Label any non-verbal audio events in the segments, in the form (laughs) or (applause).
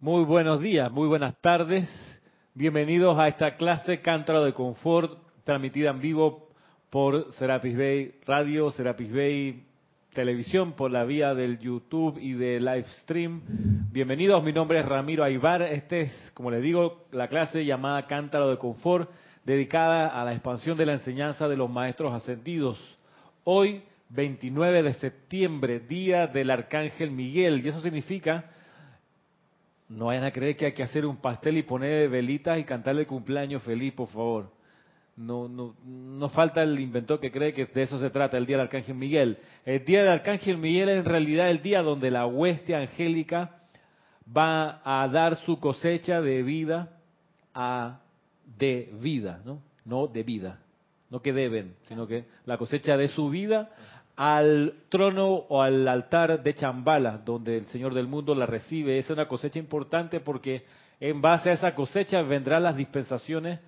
Muy buenos días, muy buenas tardes. Bienvenidos a esta clase Cántaro de Confort, transmitida en vivo por Serapis Bay Radio, Serapis Bay Televisión, por la vía del YouTube y de Livestream. Bienvenidos, mi nombre es Ramiro Aybar. Este es, como les digo, la clase llamada Cántaro de Confort, dedicada a la expansión de la enseñanza de los maestros ascendidos. Hoy, 29 de septiembre, día del Arcángel Miguel, y eso significa no vayan a creer que hay que hacer un pastel y poner velitas y cantarle cumpleaños feliz, por favor. No, no, no falta el inventor que cree que de eso se trata el Día del Arcángel Miguel. El Día del Arcángel Miguel es en realidad el día donde la hueste angélica va a dar su cosecha de vida a de vida, ¿no? No de vida, no que deben, sino que la cosecha de su vida al trono o al altar de Chambala, donde el Señor del mundo la recibe. Es una cosecha importante porque en base a esa cosecha vendrán las dispensaciones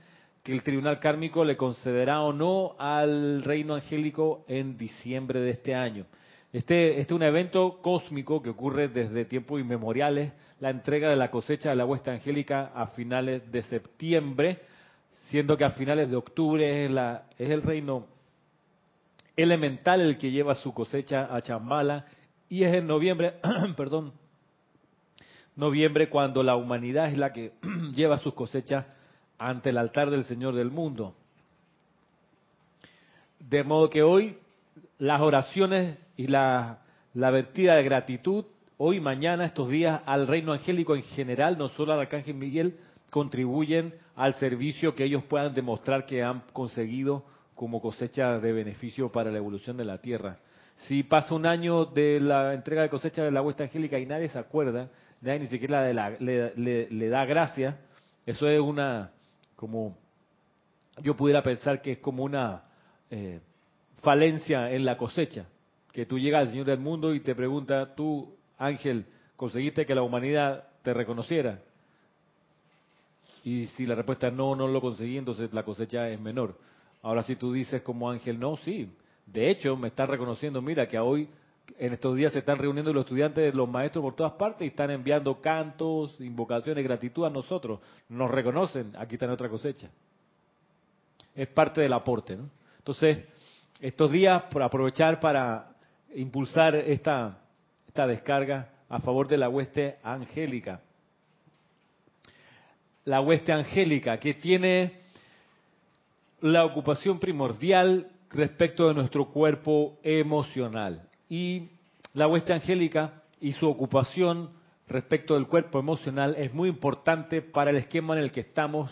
que el tribunal kármico le concederá o no al reino angélico en diciembre de este año. Este, este es un evento cósmico que ocurre desde tiempos inmemoriales, la entrega de la cosecha de la huesta angélica a finales de septiembre, siendo que a finales de octubre es, la, es el reino elemental el que lleva su cosecha a Chambala y es en noviembre, (clears throat) perdón, noviembre cuando la humanidad es la que (clears throat) lleva sus cosechas ante el altar del Señor del mundo. De modo que hoy las oraciones y la, la vertida de gratitud, hoy, mañana, estos días, al reino angélico en general, no solo al arcángel Miguel, contribuyen al servicio que ellos puedan demostrar que han conseguido como cosecha de beneficio para la evolución de la Tierra. Si pasa un año de la entrega de cosecha de la huesta angélica y nadie se acuerda, nadie ni siquiera le, da gracia, eso es una, como, yo pudiera pensar que es como una eh, falencia en la cosecha, que tú llegas al Señor del mundo y te pregunta, tú, ángel, ¿conseguiste que la humanidad te reconociera? Y si la respuesta es no, no lo conseguí, entonces la cosecha es menor. Ahora si tú dices como ángel, no, sí. De hecho, me están reconociendo, mira, que hoy, en estos días se están reuniendo los estudiantes, los maestros por todas partes y están enviando cantos, invocaciones, gratitud a nosotros. Nos reconocen, aquí está otra cosecha. Es parte del aporte, ¿no? Entonces, estos días, por aprovechar para impulsar esta, esta descarga a favor de la hueste angélica. La hueste angélica que tiene la ocupación primordial respecto de nuestro cuerpo emocional. Y la hueste angélica y su ocupación respecto del cuerpo emocional es muy importante para el esquema en el que estamos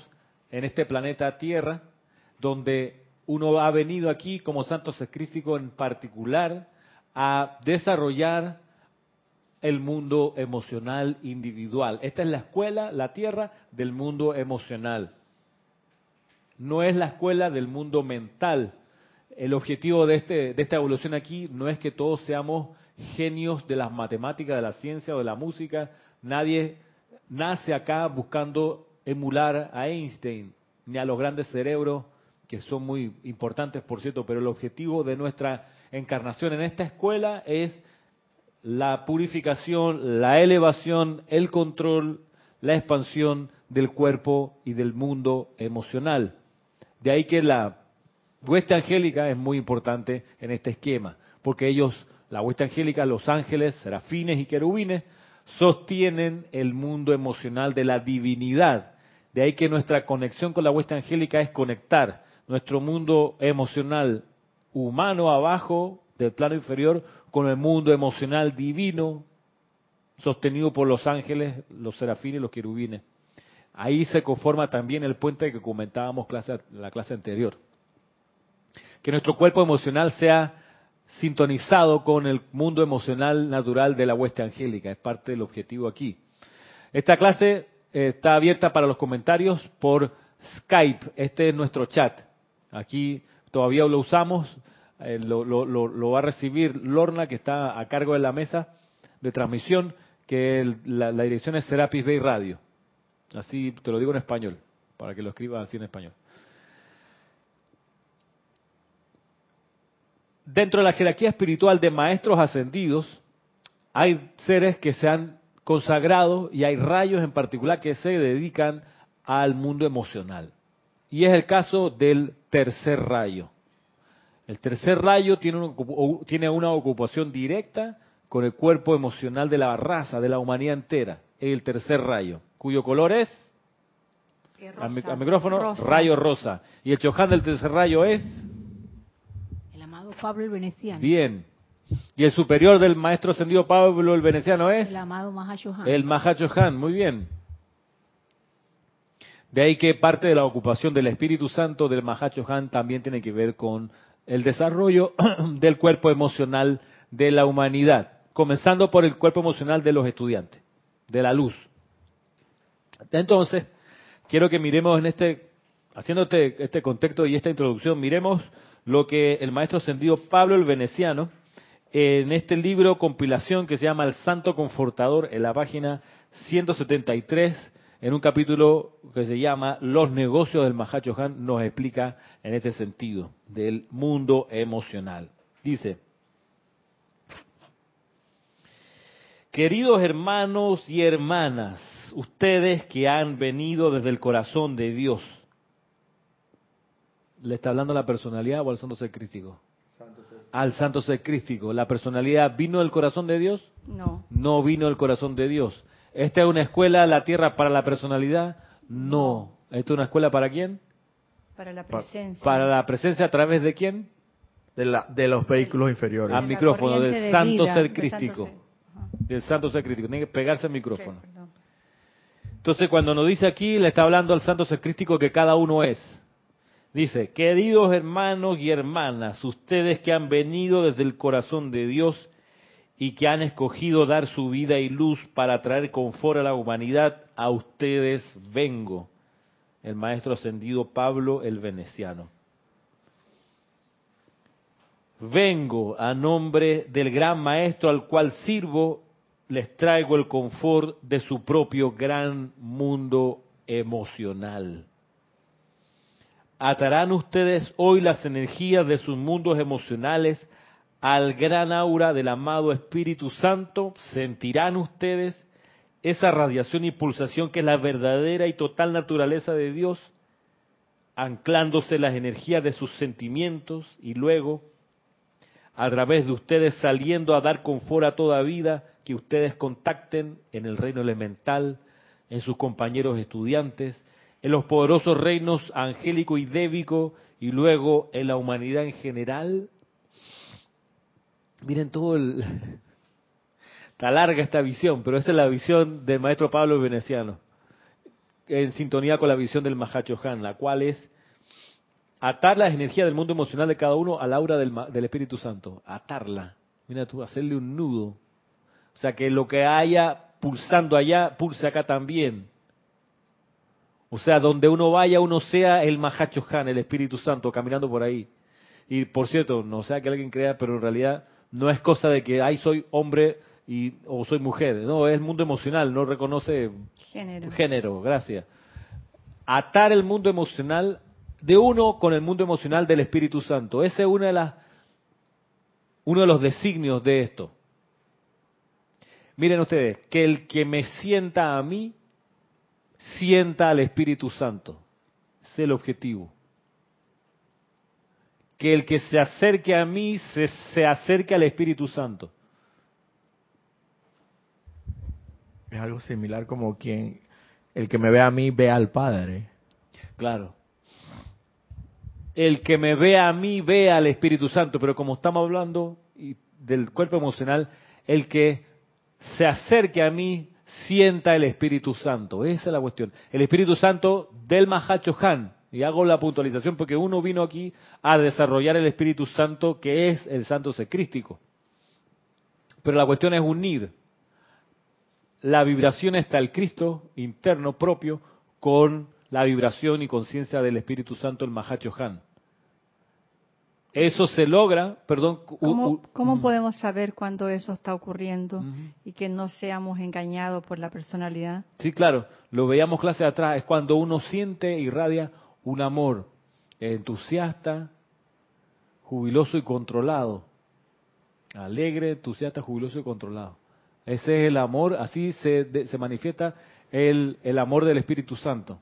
en este planeta Tierra, donde uno ha venido aquí como santo sacrífico en particular a desarrollar el mundo emocional individual. Esta es la escuela, la tierra del mundo emocional no es la escuela del mundo mental. El objetivo de, este, de esta evolución aquí no es que todos seamos genios de las matemáticas, de la ciencia o de la música. Nadie nace acá buscando emular a Einstein ni a los grandes cerebros, que son muy importantes, por cierto, pero el objetivo de nuestra encarnación en esta escuela es la purificación, la elevación, el control, la expansión del cuerpo y del mundo emocional. De ahí que la hueste angélica es muy importante en este esquema, porque ellos, la hueste angélica, los ángeles, serafines y querubines, sostienen el mundo emocional de la divinidad. De ahí que nuestra conexión con la hueste angélica es conectar nuestro mundo emocional humano abajo del plano inferior con el mundo emocional divino sostenido por los ángeles, los serafines y los querubines. Ahí se conforma también el puente que comentábamos la clase anterior. Que nuestro cuerpo emocional sea sintonizado con el mundo emocional natural de la hueste angélica. Es parte del objetivo aquí. Esta clase eh, está abierta para los comentarios por Skype. Este es nuestro chat. Aquí todavía lo usamos. Eh, lo, va a recibir Lorna, que está a cargo de la mesa de transmisión, que la, la dirección es Serapis Bay Radio. Así te lo digo en español, para que lo escribas así en español. Dentro de la jerarquía espiritual de maestros ascendidos, hay seres que se han consagrados y hay rayos en particular que se dedican al mundo emocional. Y es el caso del tercer rayo. El tercer rayo tiene una ocupación directa con el cuerpo emocional de la raza, de la humanidad entera. El tercer rayo, cuyo color es, al, micrófono, rayo rosa. Y el Chohan del tercer rayo es... El amado Pablo el Veneciano. Bien. Y el superior del maestro ascendido Pablo el Veneciano es... El amado Mahachohan. El Mahachohan, muy bien. De ahí que parte de la ocupación del Espíritu Santo del Mahachohan también tiene que ver con el desarrollo (clears throat) del cuerpo emocional de la humanidad, comenzando por el cuerpo emocional de los estudiantes, de la luz. Entonces, quiero que miremos en este, haciéndote este contexto y esta introducción, miremos lo que el maestro ascendido Pablo el Veneciano, en este libro compilación que se llama El Santo Confortador, en la página 173, en un capítulo que se llama Los negocios del Mahacho Han, nos explica en este sentido del mundo emocional. Dice, queridos hermanos y hermanas, ustedes que han venido desde el corazón de Dios, ¿le está hablando a la personalidad o al santo ser crístico? Al santo ser crístico. ¿La personalidad vino del corazón de Dios? No. No vino del corazón de Dios. ¿Esta es una escuela, la tierra, para la personalidad? No. ¿Esta es una escuela para quién? Para la presencia. ¿Para la presencia a través de quién? De, la, de los vehículos inferiores. Al micrófono, del santo ser crístico. Del santo ser crístico. Tiene que pegarse al micrófono. Entonces, cuando nos dice aquí, le está hablando al santo ser crístico que cada uno es. Dice, queridos hermanos y hermanas, ustedes que han venido desde el corazón de Dios y que han escogido dar su vida y luz para traer confort a la humanidad, a ustedes vengo. El maestro ascendido Pablo el Veneciano. Vengo a nombre del gran maestro al cual sirvo, les traigo el confort de su propio gran mundo emocional. Atarán ustedes hoy las energías de sus mundos emocionales al gran aura del amado Espíritu Santo, sentirán ustedes esa radiación y pulsación que es la verdadera y total naturaleza de Dios, anclándose las energías de sus sentimientos y luego, a través de ustedes saliendo a dar confort a toda vida que ustedes contacten en el reino elemental, en sus compañeros estudiantes, en los poderosos reinos angélico y débico y luego en la humanidad en general Miren todo el... (laughs) Está larga esta visión, pero esa es la visión del maestro Pablo Veneciano, en sintonía con la visión del Mahacho Han, la cual es atar las energías del mundo emocional de cada uno al aura del, del Espíritu Santo, atarla. Mira tú, hacerle un nudo. O sea, que lo que haya pulsando allá, pulse acá también. O sea, donde uno vaya, uno sea el Mahacho Han, el Espíritu Santo, caminando por ahí. Y por cierto, no sea que alguien crea, pero en realidad no es cosa de que, ay, soy hombre y, o soy mujer. No, es el mundo emocional, no reconoce género. género. Gracias. Atar el mundo emocional de uno con el mundo emocional del Espíritu Santo. Ese es una de las, uno de los designios de esto. Miren ustedes, que el que me sienta a mí, sienta al Espíritu Santo. es el objetivo que el que se acerque a mí se, se acerque al Espíritu Santo. Es algo similar como quien el que me ve a mí ve al Padre. Claro. El que me ve a mí ve al Espíritu Santo, pero como estamos hablando del cuerpo emocional, el que se acerque a mí sienta el Espíritu Santo. Esa es la cuestión. El Espíritu Santo del Mahacho Han, y hago la puntualización porque uno vino aquí a desarrollar el Espíritu Santo que es el santo secrístico. Pero la cuestión es unir la vibración está el Cristo interno propio con la vibración y conciencia del Espíritu Santo, el Mahacho Han. Eso se logra, perdón. ¿Cómo, podemos saber cuándo eso está ocurriendo y que no seamos engañados por la personalidad? Sí, claro, lo veíamos clase atrás, es cuando uno siente, irradia un amor entusiasta, jubiloso y controlado. Alegre, entusiasta, jubiloso y controlado. Ese es el amor, así se, se manifiesta el, el amor del Espíritu Santo.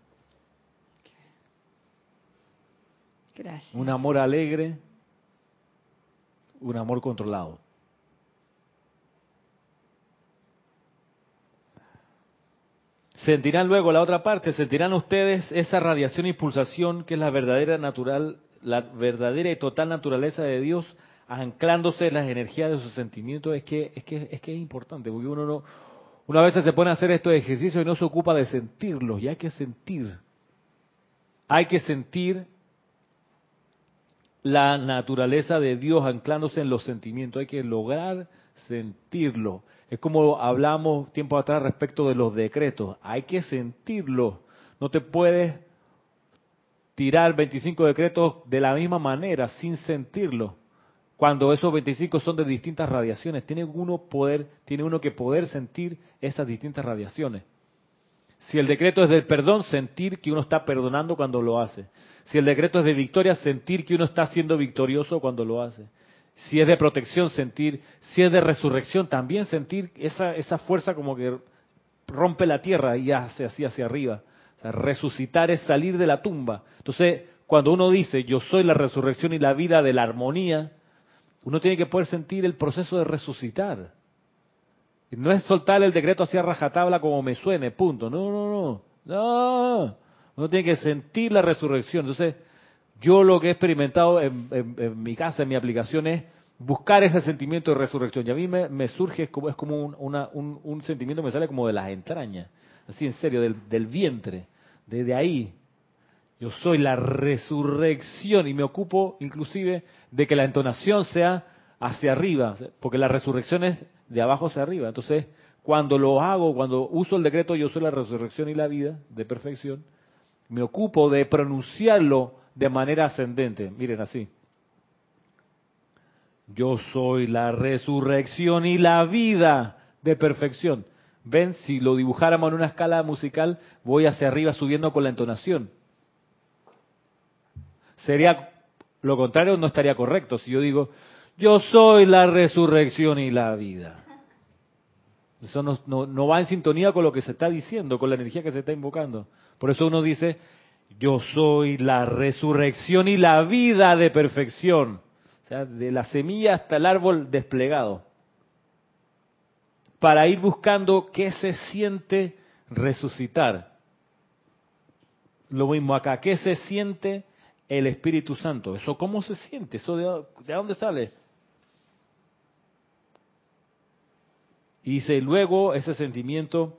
Gracias. Un amor alegre, un amor controlado. Sentirán luego la otra parte, sentirán ustedes esa radiación y pulsación que es la verdadera natural, la verdadera y total naturaleza de Dios, anclándose en las energías de sus sentimientos. Es que es que es que es importante, porque uno no, una vez se pone a hacer estos ejercicios y no se ocupa de sentirlos, y hay que sentir. Hay que sentir la naturaleza de Dios anclándose en los sentimientos. Hay que lograr sentirlo. Es como hablamos tiempo atrás respecto de los decretos. Hay que sentirlo. No te puedes tirar 25 decretos de la misma manera sin sentirlo. Cuando esos 25 son de distintas radiaciones, tiene uno poder, tiene uno que poder sentir esas distintas radiaciones. Si el decreto es del perdón, sentir que uno está perdonando cuando lo hace. Si el decreto es de victoria, sentir que uno está siendo victorioso cuando lo hace. Si es de protección, sentir. Si es de resurrección, también sentir esa, esa fuerza como que rompe la tierra y hace así hacia arriba. O sea, resucitar es salir de la tumba. Entonces, cuando uno dice, yo soy la resurrección y la vida de la armonía, uno tiene que poder sentir el proceso de resucitar. No es soltar el decreto hacia rajatabla como me suene, punto. No, no, no. No. Uno tiene que sentir la resurrección. Entonces, yo lo que he experimentado en, mi casa, en mi aplicación, es buscar ese sentimiento de resurrección. Y a mí me, surge, es como, es como un, sentimiento que me sale como de las entrañas, así en serio, del, del vientre, desde ahí. Yo soy la resurrección y me ocupo inclusive de que la entonación sea hacia arriba, porque la resurrección es de abajo hacia arriba. Entonces, cuando lo hago, cuando uso el decreto yo soy la resurrección y la vida de perfección, me ocupo de pronunciarlo de manera ascendente. Miren así. Yo soy la resurrección y la vida de perfección. Ven, si lo dibujáramos en una escala musical, voy hacia arriba subiendo con la entonación. Sería lo contrario, no estaría correcto. Si yo digo, yo soy la resurrección y la vida. Eso no, no, va en sintonía con lo que se está diciendo, con la energía que se está invocando. Por eso uno dice, yo soy la resurrección y la vida de perfección. O sea, de la semilla hasta el árbol desplegado. Para ir buscando qué se siente resucitar. Lo mismo acá, ¿qué se siente el Espíritu Santo? ¿Eso cómo se siente? ¿Eso de, de dónde sale? Y dice, luego ese sentimiento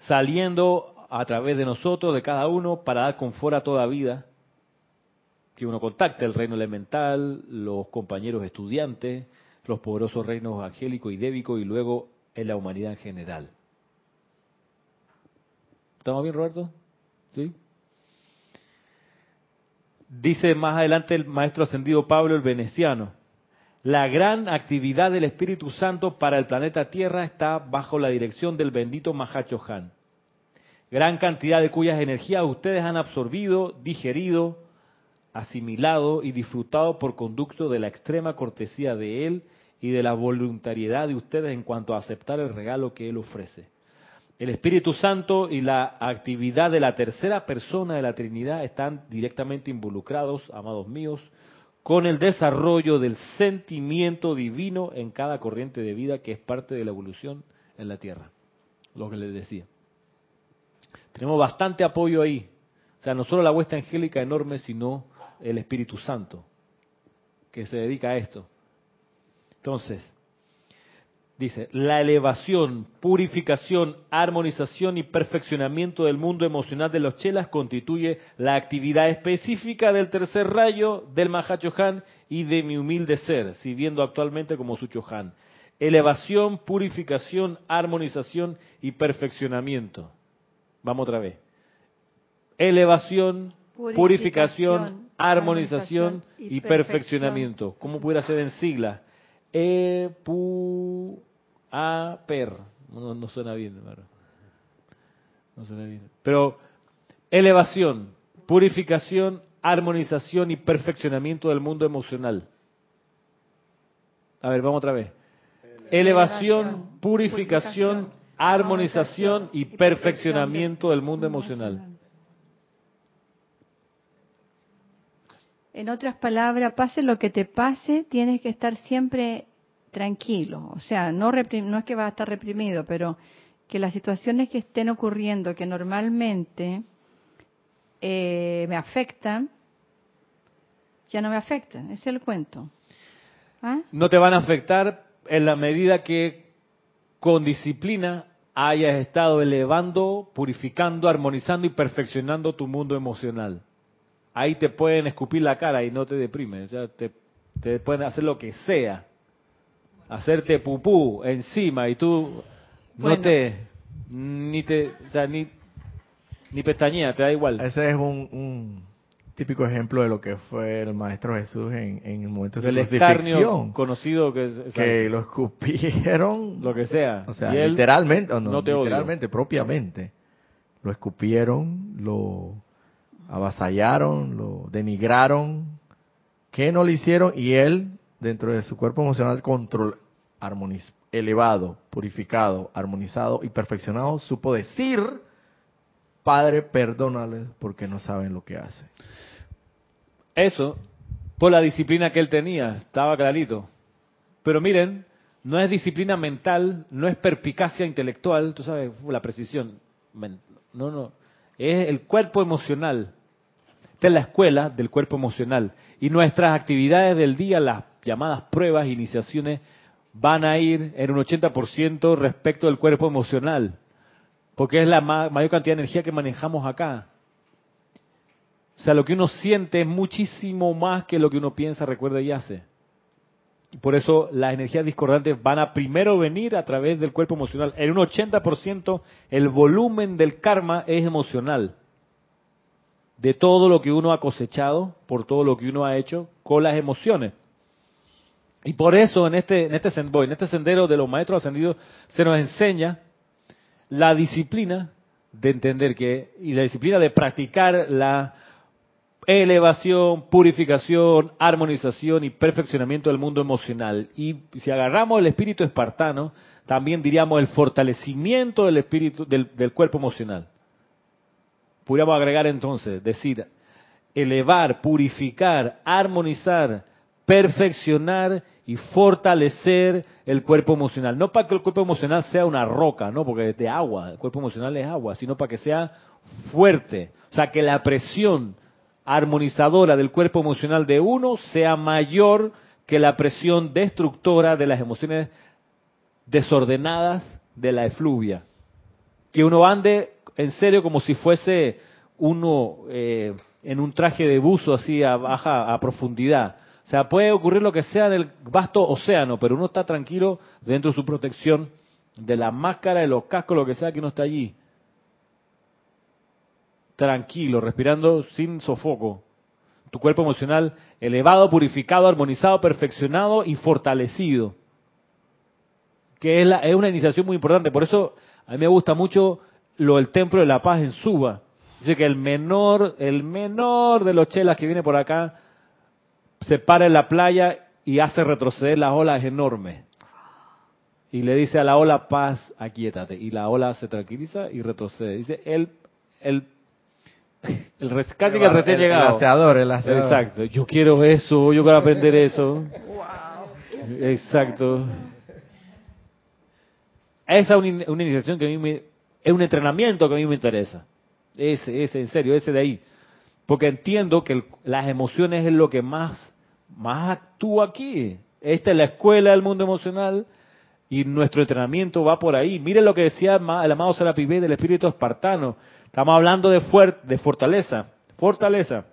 saliendo a través de nosotros, de cada uno, para dar confort a toda vida, que uno contacte el reino elemental, los compañeros estudiantes, los poderosos reinos angélico y débico, y luego en la humanidad en general. ¿Estamos bien, Roberto? ¿Sí? Dice más adelante el maestro ascendido Pablo el Veneciano, la gran actividad del Espíritu Santo para el planeta Tierra está bajo la dirección del bendito Mahacho Han. Gran cantidad de cuyas energías ustedes han absorbido, digerido, asimilado y disfrutado por conducto de la extrema cortesía de Él y de la voluntariedad de ustedes en cuanto a aceptar el regalo que Él ofrece. El Espíritu Santo y la actividad de la tercera persona de la Trinidad están directamente involucrados, amados míos, con el desarrollo del sentimiento divino en cada corriente de vida que es parte de la evolución en la Tierra. Lo que les decía. Tenemos bastante apoyo ahí. O sea, no solo la huesta angélica enorme, sino el Espíritu Santo, que se dedica a esto. Entonces, Dice, la elevación, purificación, armonización y perfeccionamiento del mundo emocional de los chelas constituye la actividad específica del tercer rayo del Mahachohan y de mi humilde ser, sirviendo actualmente como su Chohan. Elevación, purificación, armonización y perfeccionamiento. Vamos otra vez. Elevación, purificación, armonización, y perfeccionamiento. ¿Cómo pudiera ser en sigla? E, pu, a, per. No, suena bien, No suena bien. Pero elevación, purificación, armonización y perfeccionamiento del mundo emocional. A ver, vamos otra vez. elevación, purificación, armonización y perfeccionamiento del mundo emocional. En otras palabras, pase lo que te pase, tienes que estar siempre tranquilo. O sea, no, no es que va a estar reprimido, pero que las situaciones que estén ocurriendo, que normalmente eh, me afectan, ya no me afectan. Ese es el cuento. ¿Ah? No te van a afectar en la medida que con disciplina hayas estado elevando, purificando, armonizando y perfeccionando tu mundo emocional ahí te pueden escupir la cara y no te deprimen. O te, te pueden hacer lo que sea. Hacerte pupú encima y tú no te ni te o sea, ni ni pestañea, te da igual. Ese es un, típico ejemplo de lo que fue el maestro Jesús en, en el momento de su crucifixión. conocido que que lo escupieron, (laughs) lo que sea. O sea, literalmente o no, literalmente, propiamente. Lo escupieron, lo avasallaron, lo denigraron, ¿qué no le hicieron? Y él, dentro de su cuerpo emocional control, armoniz, elevado, purificado, armonizado y perfeccionado, supo decir, Padre, perdónales porque no saben lo que hacen. Eso, por la disciplina que él tenía, estaba clarito. Pero miren, no es disciplina mental, no es perpicacia intelectual, tú sabes, la precisión. No, no. Es el cuerpo emocional. Esta es la escuela del cuerpo emocional. Y nuestras actividades del día, las llamadas pruebas, iniciaciones, van a ir en un 80% respecto del cuerpo emocional. Porque es la mayor cantidad de energía que manejamos acá. O sea, lo que uno siente es muchísimo más que lo que uno piensa, recuerda y hace. Y por eso las energías discordantes van a primero venir a través del cuerpo emocional. En un 80% el volumen del karma es emocional de todo lo que uno ha cosechado, por todo lo que uno ha hecho con las emociones. Y por eso en este, en este, en este sendero de los maestros ascendidos se nos enseña la disciplina de entender que, y la disciplina de practicar la elevación, purificación, armonización y perfeccionamiento del mundo emocional. Y si agarramos el espíritu espartano, también diríamos el fortalecimiento del espíritu, del cuerpo emocional. Podríamos agregar entonces, decir, elevar, purificar, armonizar, perfeccionar y fortalecer el cuerpo emocional. No para que el cuerpo emocional sea una roca, no, porque es de agua, el cuerpo emocional es agua, sino para que sea fuerte. O sea, que la presión armonizadora del cuerpo emocional de uno sea mayor que la presión destructora de las emociones desordenadas de la efluvia. Que uno ande en serio como si fuese uno eh, en un traje de buzo así a baja a profundidad. O sea, puede ocurrir lo que sea en el vasto océano, pero uno está tranquilo dentro de su protección, de la máscara, de los cascos, lo que sea que uno está allí. Tranquilo, respirando sin sofoco. Tu cuerpo emocional elevado, purificado, armonizado, perfeccionado y fortalecido. Que es, una iniciación muy importante. Por eso a mí me gusta mucho lo del Templo de la Paz en Suba. Dice que el menor, el menor de los chelas que viene por acá se para en la playa y hace retroceder las olas enormes. Y le dice a la ola, paz, aquíétate. Y la ola se tranquiliza y retrocede. Dice, el, el, (laughs) el, casi que el recién llegado. El el Exacto. Yo quiero eso, yo quiero aprender eso. Exacto. Esa es una, una iniciación que a mí me, es un entrenamiento que a mí me interesa. Ese, ese, en serio, ese de ahí. Porque entiendo que las emociones es lo que más, más actúa aquí. Esta es la escuela del mundo emocional y nuestro entrenamiento va por ahí. Miren lo que decía el amado Sarapibé del espíritu espartano. Estamos hablando de, de fortaleza. Fortaleza.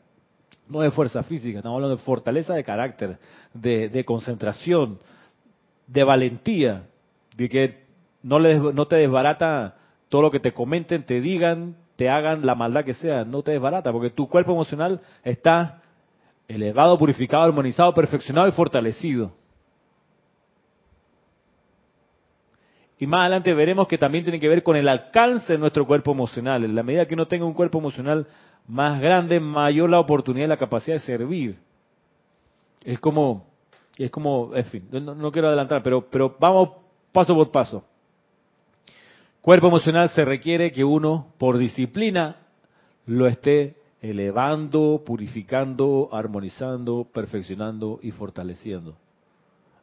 No de fuerza física, estamos hablando de fortaleza de carácter, de, concentración, de valentía, de que no, no te desbarata todo lo que te comenten, te digan, te hagan la maldad que sea, no te desbarata, porque tu cuerpo emocional está elevado, purificado, armonizado, perfeccionado y fortalecido. Y más adelante veremos que también tiene que ver con el alcance de nuestro cuerpo emocional. En la medida que uno tenga un cuerpo emocional más grande, mayor la oportunidad y la capacidad de servir. Es como, es como, en fin, no, quiero adelantar, pero, pero vamos paso por paso. Cuerpo emocional se requiere que uno, por disciplina, lo esté elevando, purificando, armonizando, perfeccionando y fortaleciendo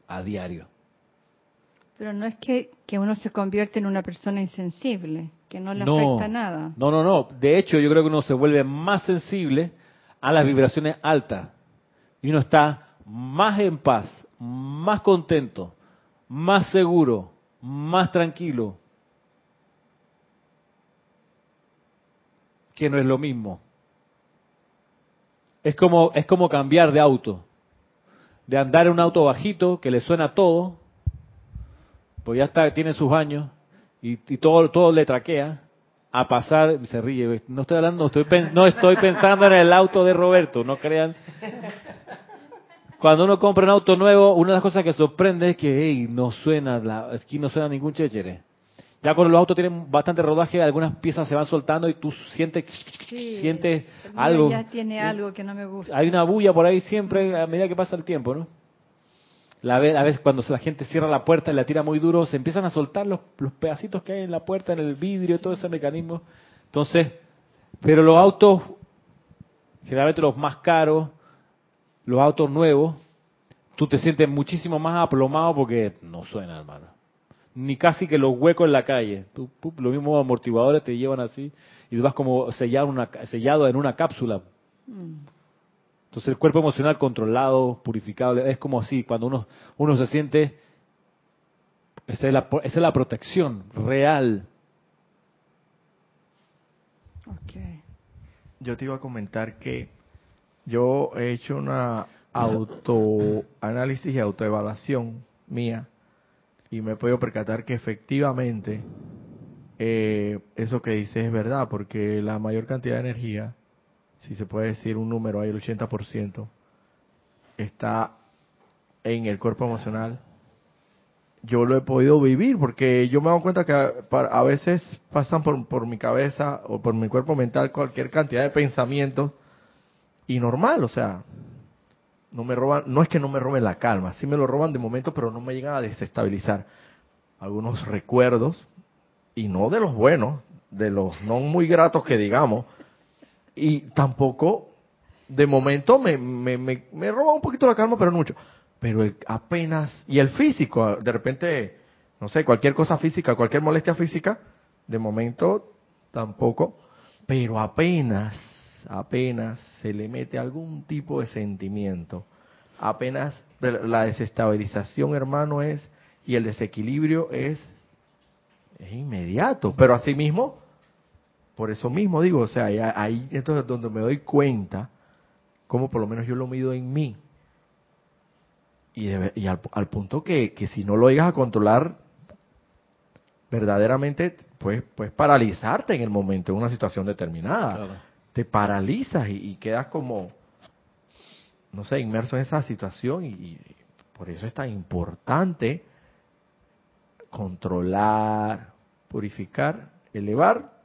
a diario. Pero no es que, uno se convierte en una persona insensible, que no le afecta nada. No, no, no. De hecho, yo creo que uno se vuelve más sensible a las vibraciones altas. Y uno está más en paz, más contento, más seguro, más tranquilo. Que no es lo mismo. Es como, es como cambiar de auto. De andar en un auto bajito que le suena todo, pues ya está, tiene sus años y, todo, todo le traquea, a pasar, se ríe, no estoy hablando, estoy, no estoy pensando en el auto de Roberto, no crean. Cuando uno compra un auto nuevo, una de las cosas que sorprende es que hey, no suena, la, aquí no suena ningún chéchere. Ya cuando los autos tienen bastante rodaje, algunas piezas se van soltando y tú sientes, sientes algo. Ya tiene algo que no me gusta. Hay una bulla por ahí siempre a medida que pasa el tiempo, ¿no? La a veces cuando la gente cierra la puerta y la tira muy duro, se empiezan a soltar los, pedacitos que hay en la puerta, en el vidrio, todo ese mecanismo. Entonces, pero los autos, generalmente los más caros, los autos nuevos, tú te sientes muchísimo más aplomado porque no suena, hermano. Ni casi que los huecos en la calle. los mismos amortiguadores te llevan así y tú vas como sellado, sellado en una cápsula. Mm. Entonces el cuerpo emocional controlado, purificado, es como así, cuando uno, uno se siente, esa es, la, esa es la protección real. Okay. Yo te iba a comentar que yo he hecho una autoanálisis y autoevaluación mía y me he podido percatar que efectivamente eh, eso que dice es verdad, porque la mayor cantidad de energía si se puede decir un número, ahí el 80%, está en el cuerpo emocional. Yo lo he podido vivir porque yo me doy cuenta que a, veces pasan por, por mi cabeza o por mi cuerpo mental cualquier cantidad de pensamientos y normal, o sea, no me roban, no es que no me roben la calma, sí me lo roban de momento, pero no me llegan a desestabilizar. Algunos recuerdos, y no de los buenos, de los no muy gratos que digamos, y tampoco, de momento, me, me, me, roba un poquito la calma, pero no mucho. Pero apenas, y el físico, de repente, no sé, cualquier cosa física, cualquier molestia física, de momento tampoco, pero apenas, apenas se le mete algún tipo de sentimiento, apenas la desestabilización, hermano, es, y el desequilibrio es, es inmediato, pero asimismo, por eso mismo digo, o sea, ahí entonces donde me doy cuenta, como por lo menos yo lo mido en mí. Y, y al, punto que, que, si no lo llegas a controlar, verdaderamente, pues, pues paralizarte en el momento, en una situación determinada. Te paralizas y, quedas como, no sé, inmerso en esa situación y por eso es tan importante controlar, purificar, elevar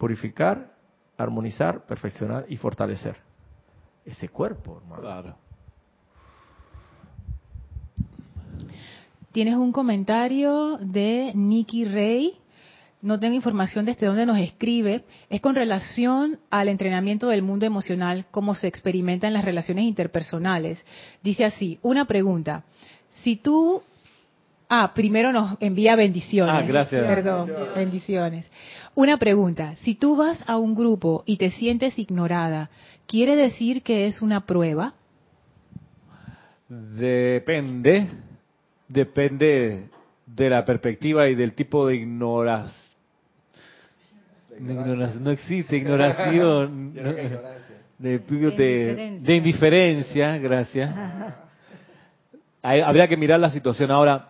purificar, armonizar, perfeccionar y fortalecer ese cuerpo, hermano. Claro. Tienes un comentario de Nikki Rey. No tengo información desde dónde nos escribe. Es con relación al entrenamiento del mundo emocional, cómo se experimenta en las relaciones interpersonales. Dice así, una pregunta. Si tú Ah, primero nos envía bendiciones. Ah, gracias. Perdón, bendiciones. Una pregunta. Si tú vas a un grupo y te sientes ignorada, ¿quiere decir que es una prueba? Depende. Depende de la perspectiva y del tipo de ignoración. No existe ignoración. (laughs) De, de, de, indiferencia, gracias. habría que mirar la situación ahora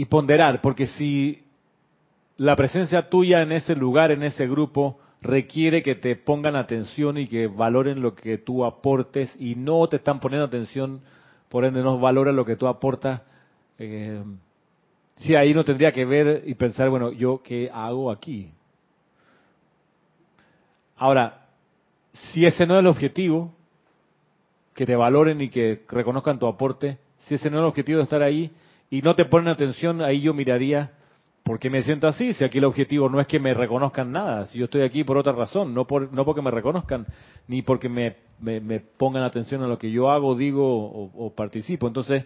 y ponderar, porque si la presencia tuya en ese lugar, en ese grupo, requiere que te pongan atención y que valoren lo que tú aportes y no te están poniendo atención, por ende no valoran lo que tú aportas, eh, si ahí no tendría que ver y pensar, bueno, ¿yo qué hago aquí? Ahora, si ese no es el objetivo, que te valoren y que reconozcan tu aporte, si ese no es el objetivo de estar ahí, y no te ponen atención, ahí yo miraría ¿Por qué me siento así? Si aquí el objetivo no es que me reconozcan nada, si yo estoy aquí por otra razón, no, por, no porque me reconozcan, ni porque me, me, pongan atención a lo que yo hago, digo o, participo. Entonces,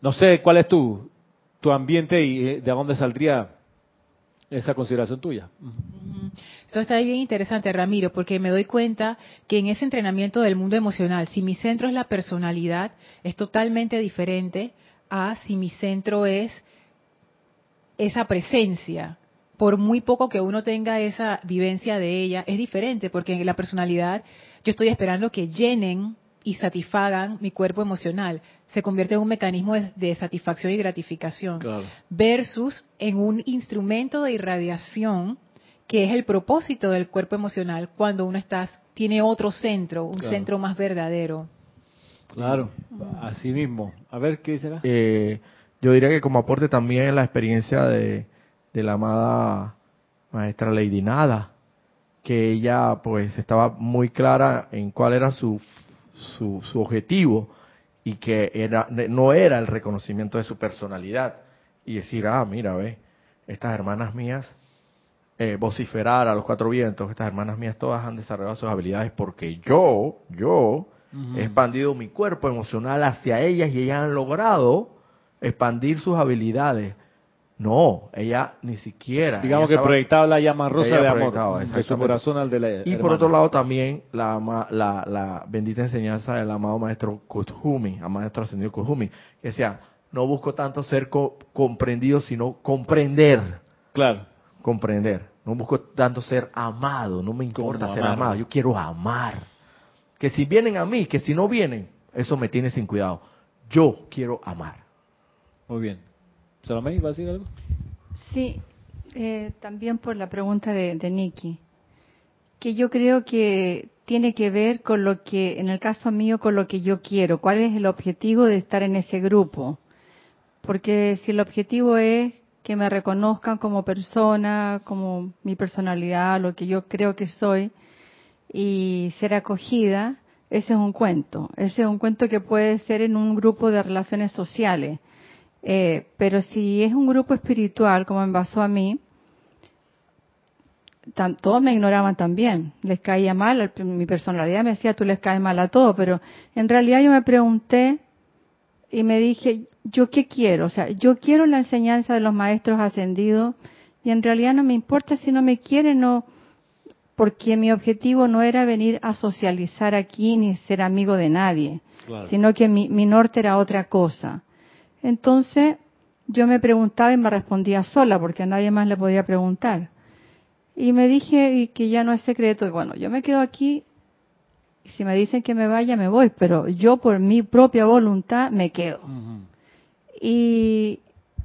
no sé cuál es tu, tu ambiente y eh, de dónde saldría esa consideración tuya. Esto está bien interesante, Ramiro, porque me doy cuenta que en ese entrenamiento del mundo emocional, si mi centro es la personalidad, es totalmente diferente a si mi centro es esa presencia, por muy poco que uno tenga esa vivencia de ella, es diferente, porque en la personalidad yo estoy esperando que llenen y satisfagan mi cuerpo emocional. Se convierte en un mecanismo de, satisfacción y gratificación. Versus en un instrumento de irradiación que es el propósito del cuerpo emocional cuando uno está, tiene otro centro, un centro más verdadero. Claro, así mismo. A ver, ¿qué acá? Eh, yo diría que como aporte también la experiencia de, la amada maestra Lady Nada, que ella pues estaba muy clara en cuál era su, su, objetivo y que era, no era el reconocimiento de su personalidad y decir, ah, mira, ve, estas hermanas mías, eh, vociferar a los cuatro vientos, estas hermanas mías todas han desarrollado sus habilidades porque yo, yo, he expandido mi cuerpo emocional hacia ellas y ellas han logrado expandir sus habilidades. No, ella ni siquiera. Digamos que proyectaba la llama rosa de amor de su corazón al de la Y por otro lado también la, la, la bendita enseñanza del amado maestro Kuthumi, al maestro ascendido Kuthumi, que decía, no busco tanto ser comprendido, sino comprender. Claro. Comprender. No busco tanto ser amado, no me importa ser amado, yo quiero amar. Que si vienen a mí, que si no vienen, eso me tiene sin cuidado. Yo quiero amar. Muy bien. Salomé, ¿va a decir algo? Sí, eh, también por la pregunta de, de Nicky, que yo creo que tiene que ver con lo que, en el caso mío, con lo que yo quiero. ¿Cuál es el objetivo de estar en ese grupo? Porque si el objetivo es que me reconozcan como persona, como mi personalidad, lo que yo creo que soy, y ser acogida, ese es un cuento. Ese es un cuento que puede ser en un grupo de relaciones sociales. Eh, pero si es un grupo espiritual, como me pasó a mí, todos me ignoraban también. Les caía mal, mi personalidad me decía, tú les caes mal a todos, pero en realidad yo me pregunté y me dije, ¿yo qué quiero? O sea, yo quiero la enseñanza de los maestros ascendidos y en realidad no me importa si no me quieren no, porque mi objetivo no era venir a socializar aquí ni ser amigo de nadie, sino que mi, mi norte era otra cosa. Entonces yo me preguntaba y me respondía sola porque a nadie más le podía preguntar. Y me dije que ya no es secreto, y bueno, yo me quedo aquí y si me dicen que me vaya me voy, pero yo por mi propia voluntad me quedo. Y,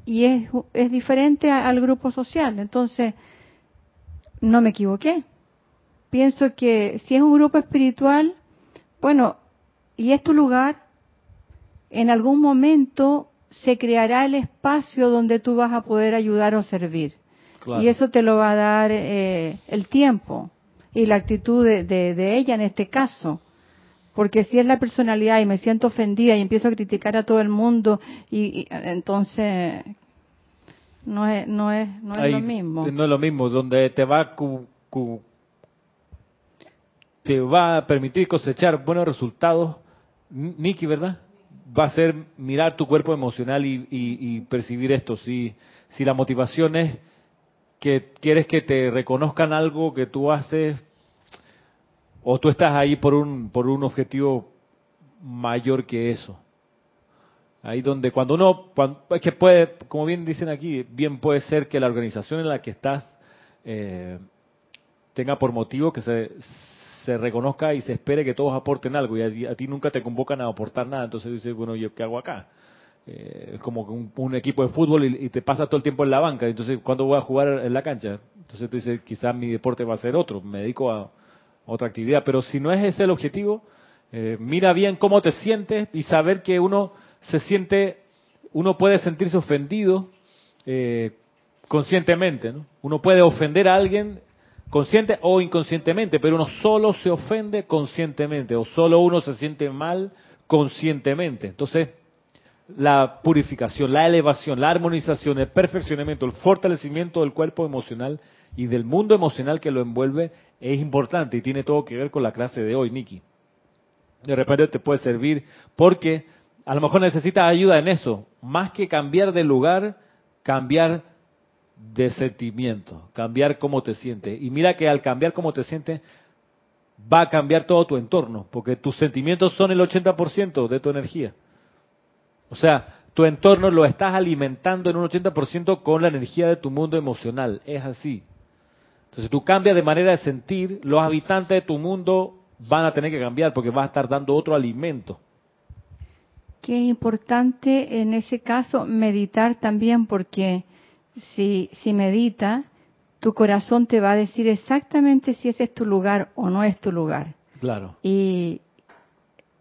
y es, es diferente al grupo social, entonces no me equivoqué. Pienso que si es un grupo espiritual, bueno, y es tu lugar, en algún momento se creará el espacio donde tú vas a poder ayudar o servir. Y eso te lo va a dar eh, el tiempo y la actitud de, ella en este caso. Porque si es la personalidad y me siento ofendida y empiezo a criticar a todo el mundo, y, entonces no es, no es, no es lo mismo. No es lo mismo, donde te va, te va a permitir cosechar buenos resultados, Nicky, ¿verdad? va a ser mirar tu cuerpo emocional y, percibir esto. Si, si la motivación es que quieres que te reconozcan algo que tú haces, o tú estás ahí por un, por un objetivo mayor que eso. Ahí donde cuando uno, es que puede, como bien dicen aquí, bien puede ser que la organización en la que estás eh, tenga por motivo que se, se reconozca y se espere que todos aporten algo y a, ti nunca te convocan a aportar nada, entonces dices, bueno, ¿yo qué hago acá? Eh, es como un, equipo de fútbol y, te pasa todo el tiempo en la banca, entonces ¿cuándo voy a jugar en la cancha? Entonces tú dices, quizás mi deporte va a ser otro, me dedico a, otra actividad, pero si no es ese el objetivo, eh, mira bien cómo te sientes y saber que uno se siente, uno puede sentirse ofendido eh, conscientemente, ¿no? Uno puede ofender a alguien consciente o inconscientemente, pero uno solo se ofende conscientemente o solo uno se siente mal conscientemente. Entonces, la purificación, la elevación, la armonización, el perfeccionamiento, el fortalecimiento del cuerpo emocional y del mundo emocional que lo envuelve es importante y tiene todo que ver con la clase de hoy, Nikki. De repente te puede servir porque a lo mejor necesitas ayuda en eso, más que cambiar de lugar, cambiar de sentimiento, cambiar cómo te sientes. Y mira que al cambiar cómo te sientes, va a cambiar todo tu entorno, porque tus sentimientos son el 80% de tu energía. O sea, tu entorno lo estás alimentando en un 80% con la energía de tu mundo emocional. Es así. Entonces tú cambias de manera de sentir, los habitantes de tu mundo van a tener que cambiar porque vas a estar dando otro alimento. Qué importante en ese caso meditar también porque si, si medita, tu corazón te va a decir exactamente si ese es tu lugar o no es tu lugar. Claro. Y,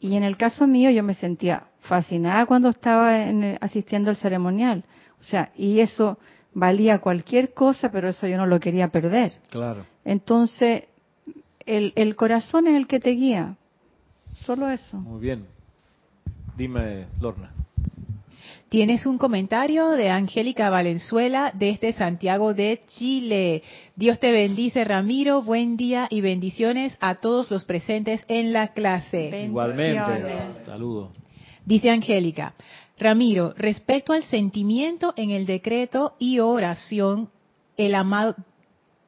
y en el caso mío yo me sentía fascinada cuando estaba asistiendo al ceremonial. O sea, y eso valía cualquier cosa, pero eso yo no lo quería perder. Claro. Entonces, el, el corazón es el que te guía. Solo eso. Muy bien. Dime, Lorna. Tienes un comentario de Angélica Valenzuela desde Santiago de Chile. Dios te bendice, Ramiro. Buen día y bendiciones a todos los presentes en la clase. Igualmente. Saludos. Dice Angélica, Ramiro, respecto al sentimiento en el decreto y oración, el amado,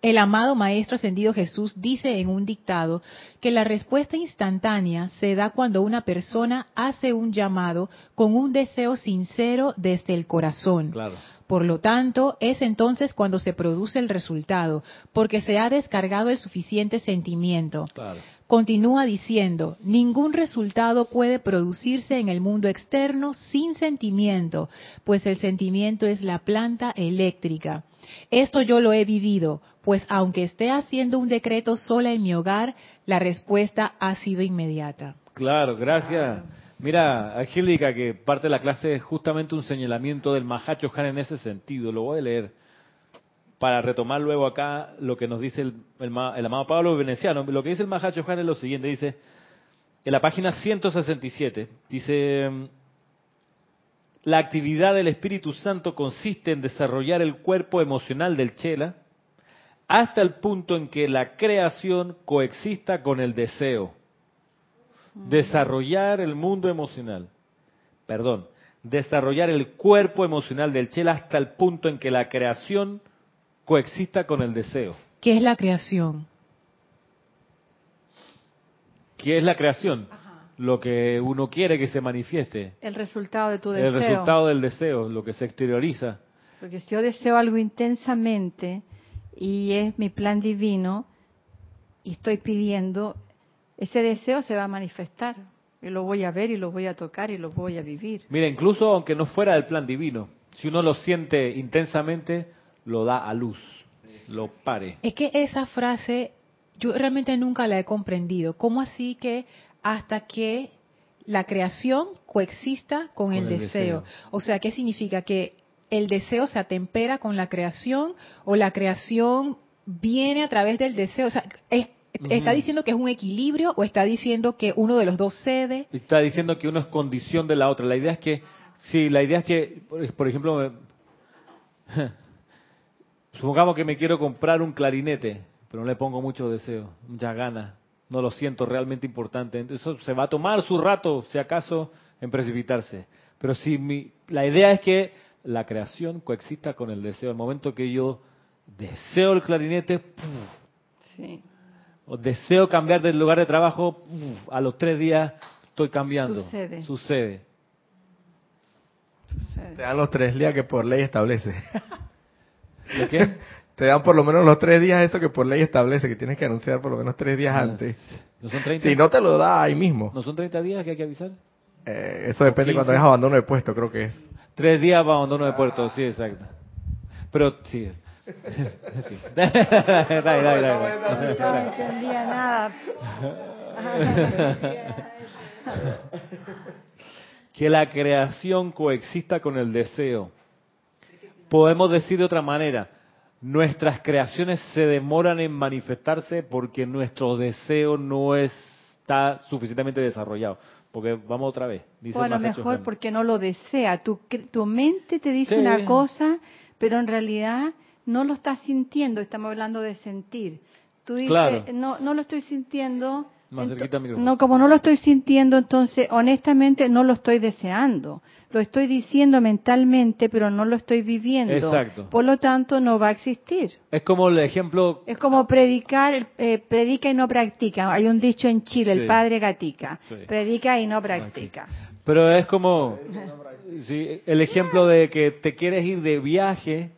el amado Maestro Ascendido Jesús dice en un dictado que la respuesta instantánea se da cuando una persona hace un llamado con un deseo sincero desde el corazón. Claro. Por lo tanto, es entonces cuando se produce el resultado, porque se ha descargado el suficiente sentimiento. Claro. Continúa diciendo, ningún resultado puede producirse en el mundo externo sin sentimiento, pues el sentimiento es la planta eléctrica. Esto yo lo he vivido, pues aunque esté haciendo un decreto sola en mi hogar, la respuesta ha sido inmediata. Claro, gracias. Mira, Angélica, que parte de la clase es justamente un señalamiento del Mahacho Han en ese sentido. Lo voy a leer para retomar luego acá lo que nos dice el, amado Pablo Veneciano, lo que dice el Mahacho Juan es lo siguiente, dice, en la página 167, dice, la actividad del Espíritu Santo consiste en desarrollar el cuerpo emocional del Chela hasta el punto en que la creación coexista con el deseo. Mm. Desarrollar el mundo emocional. Perdón, desarrollar el cuerpo emocional del Chela hasta el punto en que la creación coexista con el deseo. ¿Qué es la creación? ¿Qué es la creación? Lo que uno quiere que se manifieste. El resultado de tu deseo. El resultado del deseo, lo que se exterioriza. Porque si yo deseo algo intensamente y es mi plan divino y estoy pidiendo, ese deseo se va a manifestar. Y lo voy a ver y lo voy a tocar y lo voy a vivir. Mira, incluso aunque no fuera el plan divino, si uno lo siente intensamente, lo da a luz, lo pare. Es que esa frase yo realmente nunca la he comprendido. ¿Cómo así que hasta que la creación coexista con, el, deseo. O sea, ¿qué significa? Que el deseo se atempera con la creación o la creación viene a través del deseo. O sea, ¿está diciendo que es un equilibrio o está diciendo que uno de los dos cede? Está diciendo que uno es condición de la otra. La idea es que, sí, la idea es que, por ejemplo, (laughs) Supongamos que me quiero comprar un clarinete, pero no le pongo mucho deseo, muchas ganas, no lo siento realmente importante. Entonces eso se va a tomar su rato, si acaso, en precipitarse. Pero si mi, la idea es que la creación coexista con el deseo, el momento que yo deseo el clarinete, o deseo cambiar de lugar de trabajo, a los tres días estoy cambiando. Sucede. Sucede. Te dan los tres días que por ley establece. (laughs) ¿De qué? Te dan por lo menos los tres días eso que por ley establece, que tienes que anunciar por lo menos tres días antes. ¿No son 30? Si no te lo da ahí mismo. ¿No son 30 días que hay que avisar? Eh, eso depende cuando es abandono de puesto, creo que es. Tres días para abandono de puerto, sí, exacto. Pero sí. (laughs) (laughs) dale, dale, dale, No entendía nada. (laughs) que la creación coexista con el deseo podemos decir de otra manera, nuestras creaciones se demoran en manifestarse porque nuestro deseo no está suficientemente desarrollado. porque vamos otra vez. Dice o a lo mejor porque no lo desea. Tu, tu mente te dice una cosa, pero en realidad no lo estás sintiendo. Estamos hablando de sentir. Tú dices, no, no lo estoy sintiendo más cerquita No, como no lo estoy sintiendo, entonces honestamente no lo estoy deseando. Lo estoy diciendo mentalmente, pero no lo estoy viviendo. Exacto. Por lo tanto, no va a existir. Es como el ejemplo. Es como predicar, eh, predica y no practica. Hay un dicho en Chile, el padre gatica. Predica y no practica. Pero es como sí, el ejemplo de que te quieres ir de viaje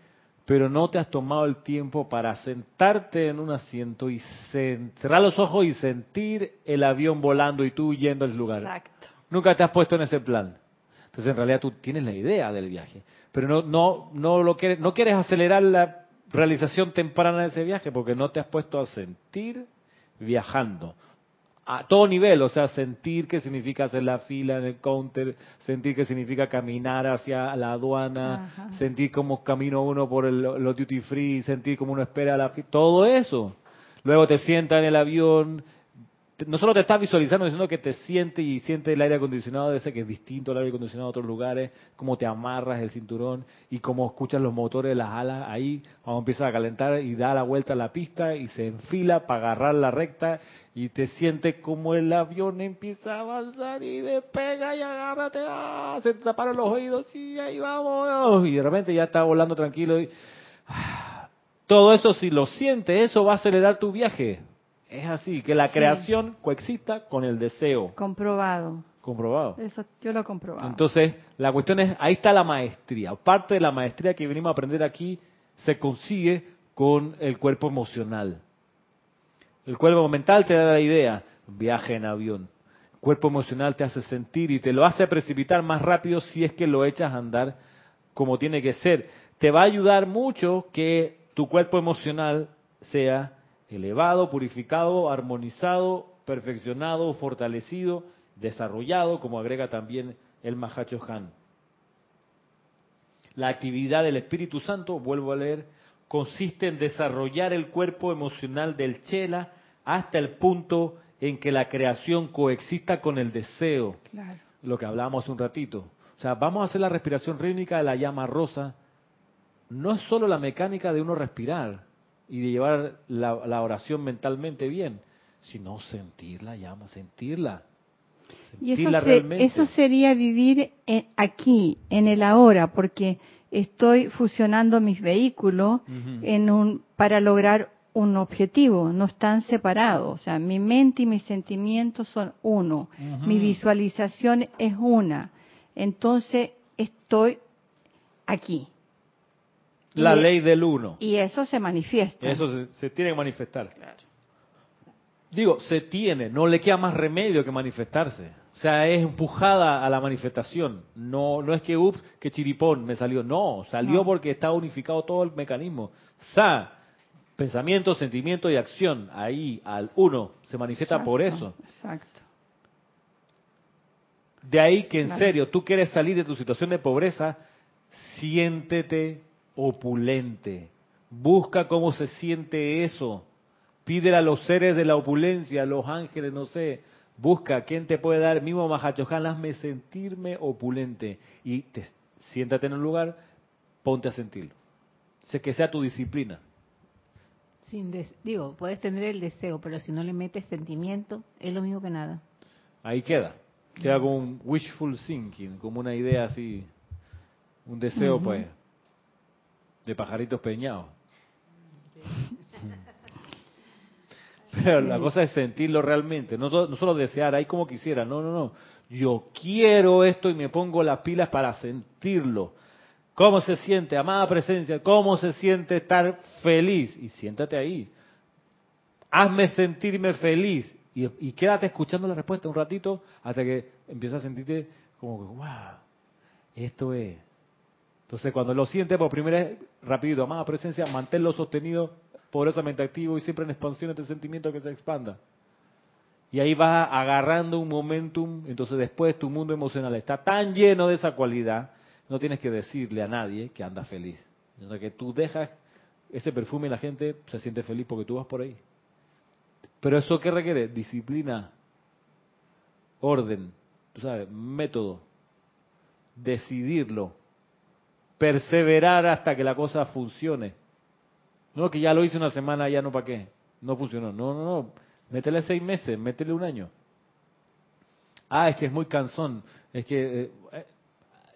pero no te has tomado el tiempo para sentarte en un asiento y cerrar los ojos y sentir el avión volando y tú yendo al lugar. Exacto. Nunca te has puesto en ese plan. Entonces en realidad tú tienes la idea del viaje, pero no no no lo quieres no quieres acelerar la realización temprana de ese viaje porque no te has puesto a sentir viajando a todo nivel, o sea, sentir qué significa hacer la fila en el counter, sentir qué significa caminar hacia la aduana, sentir cómo camino uno por el, los duty free, sentir cómo uno espera la todo eso. Luego te sienta en el avión, no solo te estás visualizando, sino que te sientes y sientes el aire acondicionado de ese que es distinto al aire acondicionado de otros lugares, cómo te amarras el cinturón y cómo escuchas los motores de las alas ahí, cuando empiezas a calentar y da la vuelta a la pista y se enfila para agarrar la recta y te sientes como el avión empieza a avanzar y despega y agárrate, ¡ah! se te taparon los oídos y ahí vamos, y de repente ya está volando tranquilo y... ¡ah! Todo eso, si lo sientes, eso va a acelerar tu viaje. Es así, que la creación coexista con el deseo. Comprobado. Comprobado. Eso yo lo he comprobado. Entonces, la cuestión es, ahí está la maestría. Parte de la maestría que venimos a aprender aquí se consigue con el cuerpo emocional. El cuerpo mental te da la idea, viaje en avión. El cuerpo emocional te hace sentir y te lo hace precipitar más rápido si es que lo echas a andar como tiene que ser. Te va a ayudar mucho que tu cuerpo emocional sea elevado, purificado, armonizado, perfeccionado, fortalecido, desarrollado, como agrega también el Mahacho Han. La actividad del Espíritu Santo, vuelvo a leer, consiste en desarrollar el cuerpo emocional del Chela hasta el punto en que la creación coexista con el deseo. Lo que hablábamos un ratito. O sea, vamos a hacer la respiración rítmica de la llama rosa. No es solo la mecánica de uno respirar, y de llevar la, oración mentalmente bien, sino sentir la llama, sentirla. y eso, eso sería vivir aquí, en el ahora, porque estoy fusionando mis vehículos en un, para lograr un objetivo, no están separados. O sea, mi mente y mis sentimientos son uno, mi visualización es una. Entonces estoy aquí. La ley del uno. Y eso se manifiesta. Eso se, tiene que manifestar. Digo, se tiene, no le queda más remedio que manifestarse. O sea, es empujada a la manifestación. No, no es que, ups, que chiripón me salió. No, salió porque está unificado todo el mecanismo. Sa, pensamiento, sentimiento y acción, ahí al uno, se manifiesta por eso. Exacto. De ahí que en serio, tú quieres salir de tu situación de pobreza, siéntete opulente. Busca cómo se siente eso. Pídele a los seres de la opulencia, a los ángeles, no sé. Busca quién te puede dar, mismo Mahachohan, hazme sentirme opulente. Y te, siéntate en un lugar, ponte a sentirlo. Sé que sea tu disciplina. Sin digo, puedes tener el deseo, pero si no le metes sentimiento, es lo mismo que nada. Ahí queda. Queda como un wishful thinking, como una idea así, un deseo, pues, de pajaritos peñados. (laughs) Pero la cosa es sentirlo realmente, no, no solo desear, ahí como quisiera, no, no, no. Yo quiero esto y me pongo las pilas para sentirlo. ¿Cómo se siente, amada presencia? ¿Cómo se siente estar feliz? Y siéntate ahí. Hazme sentirme feliz. Y, y quédate escuchando la respuesta un ratito hasta que empiezas a sentirte como que, wow, esto es. Entonces, cuando lo sientes por primera vez, rapidito, amada presencia, manténlo sostenido, poderosamente activo y siempre en expansión este sentimiento que se expanda. Y ahí vas agarrando un momentum, entonces después tu mundo emocional está tan lleno de esa cualidad, no tienes que decirle a nadie que anda feliz. Sino que tú dejas ese perfume y la gente se siente feliz porque tú vas por ahí. Pero eso qué requiere? Disciplina, orden, tú sabes, método, decidirlo, perseverar hasta que la cosa funcione. No, que ya lo hice una semana, ya no para qué, no funcionó. No, no, no, métele seis meses, métele un año. Ah, es que es muy cansón, es que eh, eh,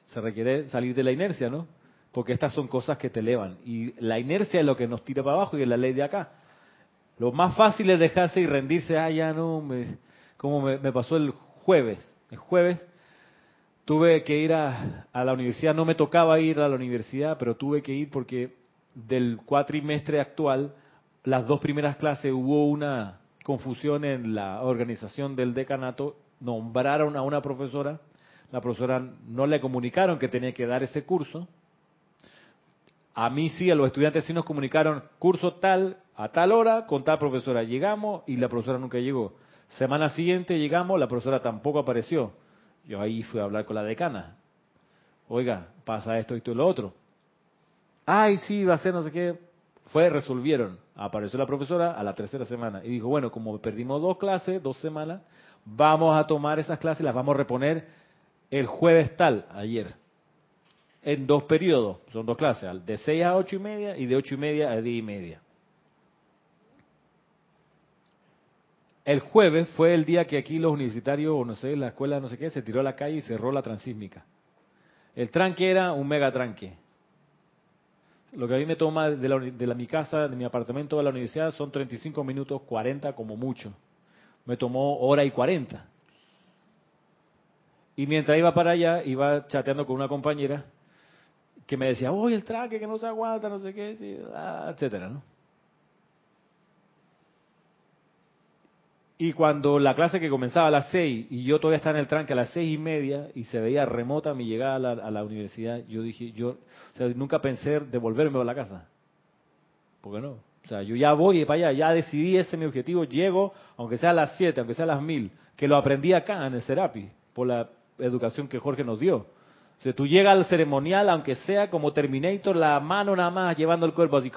se requiere salir de la inercia, ¿no? Porque estas son cosas que te elevan. Y la inercia es lo que nos tira para abajo y es la ley de acá. Lo más fácil es dejarse y rendirse, ah, ya no, me, como me, pasó el jueves. El jueves tuve que ir a, la universidad, no me tocaba ir a la universidad, pero tuve que ir porque del cuatrimestre actual, las dos primeras clases hubo una confusión en la organización del decanato, nombraron a una profesora, la profesora no le comunicaron que tenía que dar ese curso, a mí sí, a los estudiantes sí nos comunicaron curso tal, a tal hora, con tal profesora. Llegamos y la profesora nunca llegó. Semana siguiente llegamos, la profesora tampoco apareció. Yo ahí fui a hablar con la decana. Oiga, pasa esto, esto y lo otro. Ay, sí, va a ser no sé qué. Fue, resolvieron. Apareció la profesora a la tercera semana y dijo, bueno, como perdimos dos clases, dos semanas, vamos a tomar esas clases y las vamos a reponer el jueves tal, ayer en dos periodos, son dos clases, de 6 a 8 y media y de 8 y media a 10 y media. El jueves fue el día que aquí los universitarios, o no sé, la escuela, no sé qué, se tiró a la calle y cerró la transísmica. El tranque era un mega tranque. Lo que a mí me toma de, la, de mi casa, de mi apartamento a la universidad, son 35 minutos, 40 como mucho. Me tomó hora y 40. Y mientras iba para allá, iba chateando con una compañera que me decía, uy, el traque que no se aguanta, no sé qué, ah, etcétera, ¿no? Y cuando la clase que comenzaba a las seis y yo todavía estaba en el tranque a las seis y media y se veía remota mi llegada a la, universidad, yo dije, yo nunca pensé devolverme a la casa. ¿Por qué no? O sea, yo ya voy para allá, ya decidí ese es mi objetivo, llego, aunque sea a las siete, aunque sea a las mil, que lo aprendí acá en el Serapi, por la educación que Jorge nos dio. Si tú llegas al ceremonial, aunque sea como Terminator, la mano nada más llevando el cuerpo así,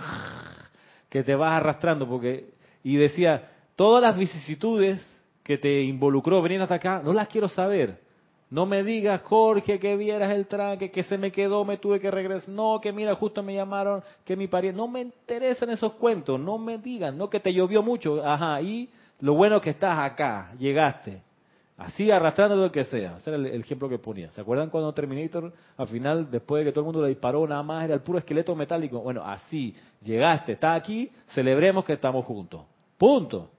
(laughs) que te vas arrastrando, porque y decía, todas las vicisitudes que te involucró venir hasta acá, no las quiero saber. No me digas, Jorge, que vieras el tranque, que se me quedó, me tuve que regresar. No, que mira, justo me llamaron, que mi pariente. No me interesan esos cuentos, no me digan, no que te llovió mucho. Ajá, y lo bueno que estás acá, llegaste. Así arrastrando lo que sea. Ese era el, ejemplo que ponía. ¿Se acuerdan cuando Terminator, al final, después de que todo el mundo le disparó, nada más era el puro esqueleto metálico? Bueno, así, llegaste, está aquí, celebremos que estamos juntos. Punto.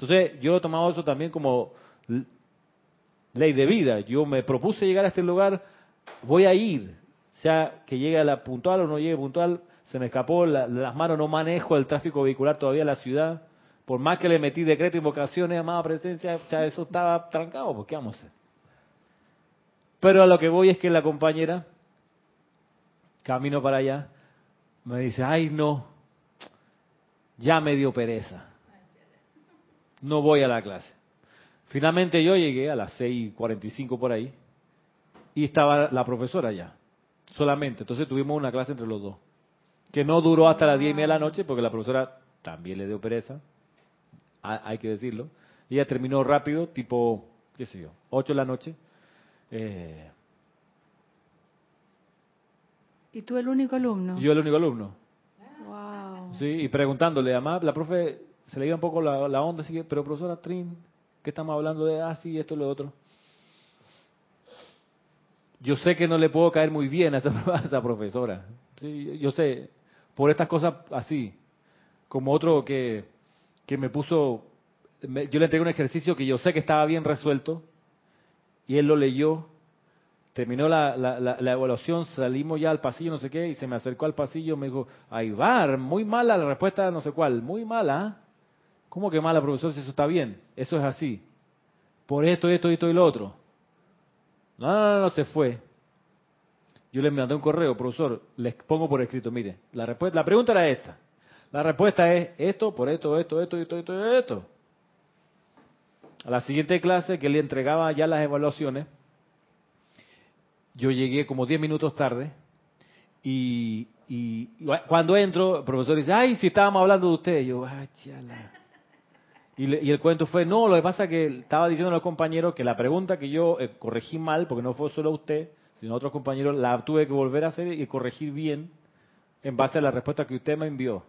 Entonces, yo he tomado eso también como ley de vida. Yo me propuse llegar a este lugar, voy a ir. Sea que llegue a la puntual o no llegue puntual, se me escapó las manos, no manejo el tráfico vehicular todavía en la ciudad por más que le metí decreto, invocaciones, amada presencia, ya eso estaba trancado, pues ¿qué vamos? Pero a lo que voy es que la compañera, camino para allá, me dice, ay no, ya me dio pereza, no voy a la clase. Finalmente yo llegué a las 6.45 por ahí y estaba la profesora ya, solamente. Entonces tuvimos una clase entre los dos, que no duró hasta las 10 y media de la noche porque la profesora también le dio pereza hay que decirlo. Y ella terminó rápido, tipo, qué sé yo, 8 de la noche. Eh, ¿Y tú el único alumno? Yo el único alumno. Wow. Sí, y preguntándole, además, la profe se le iba un poco la, la onda, así pero profesora Trin, ¿qué estamos hablando de ah, esto y lo otro? Yo sé que no le puedo caer muy bien a esa, (laughs) esa profesora. Sí, yo sé, por estas cosas así. Como otro que que me puso, yo le entregué un ejercicio que yo sé que estaba bien resuelto y él lo leyó, terminó la, la, evaluación, salimos ya al pasillo, no sé qué, y se me acercó al pasillo, me dijo, va, muy mala la respuesta, no sé cuál, muy mala. ¿Cómo que mala, profesor, si eso está bien? Eso es así. Por esto, esto, esto y lo otro. No, no, no, no, se fue. Yo le mandé un correo, profesor, les pongo por escrito, mire, la, respuesta, la pregunta era esta. La respuesta es esto, por esto, esto, esto, esto, esto, esto. A la siguiente clase que le entregaba ya las evaluaciones, yo llegué como 10 minutos tarde y, cuando entro, el profesor dice, ay, si estábamos hablando de usted. yo, ah, chala. Y, el cuento fue, no, lo que pasa es que estaba diciendo a los compañeros que la pregunta que yo eh, corregí mal, porque no fue solo usted, sino otros compañeros, la tuve que volver a hacer y corregir bien en base a la respuesta que usted me envió.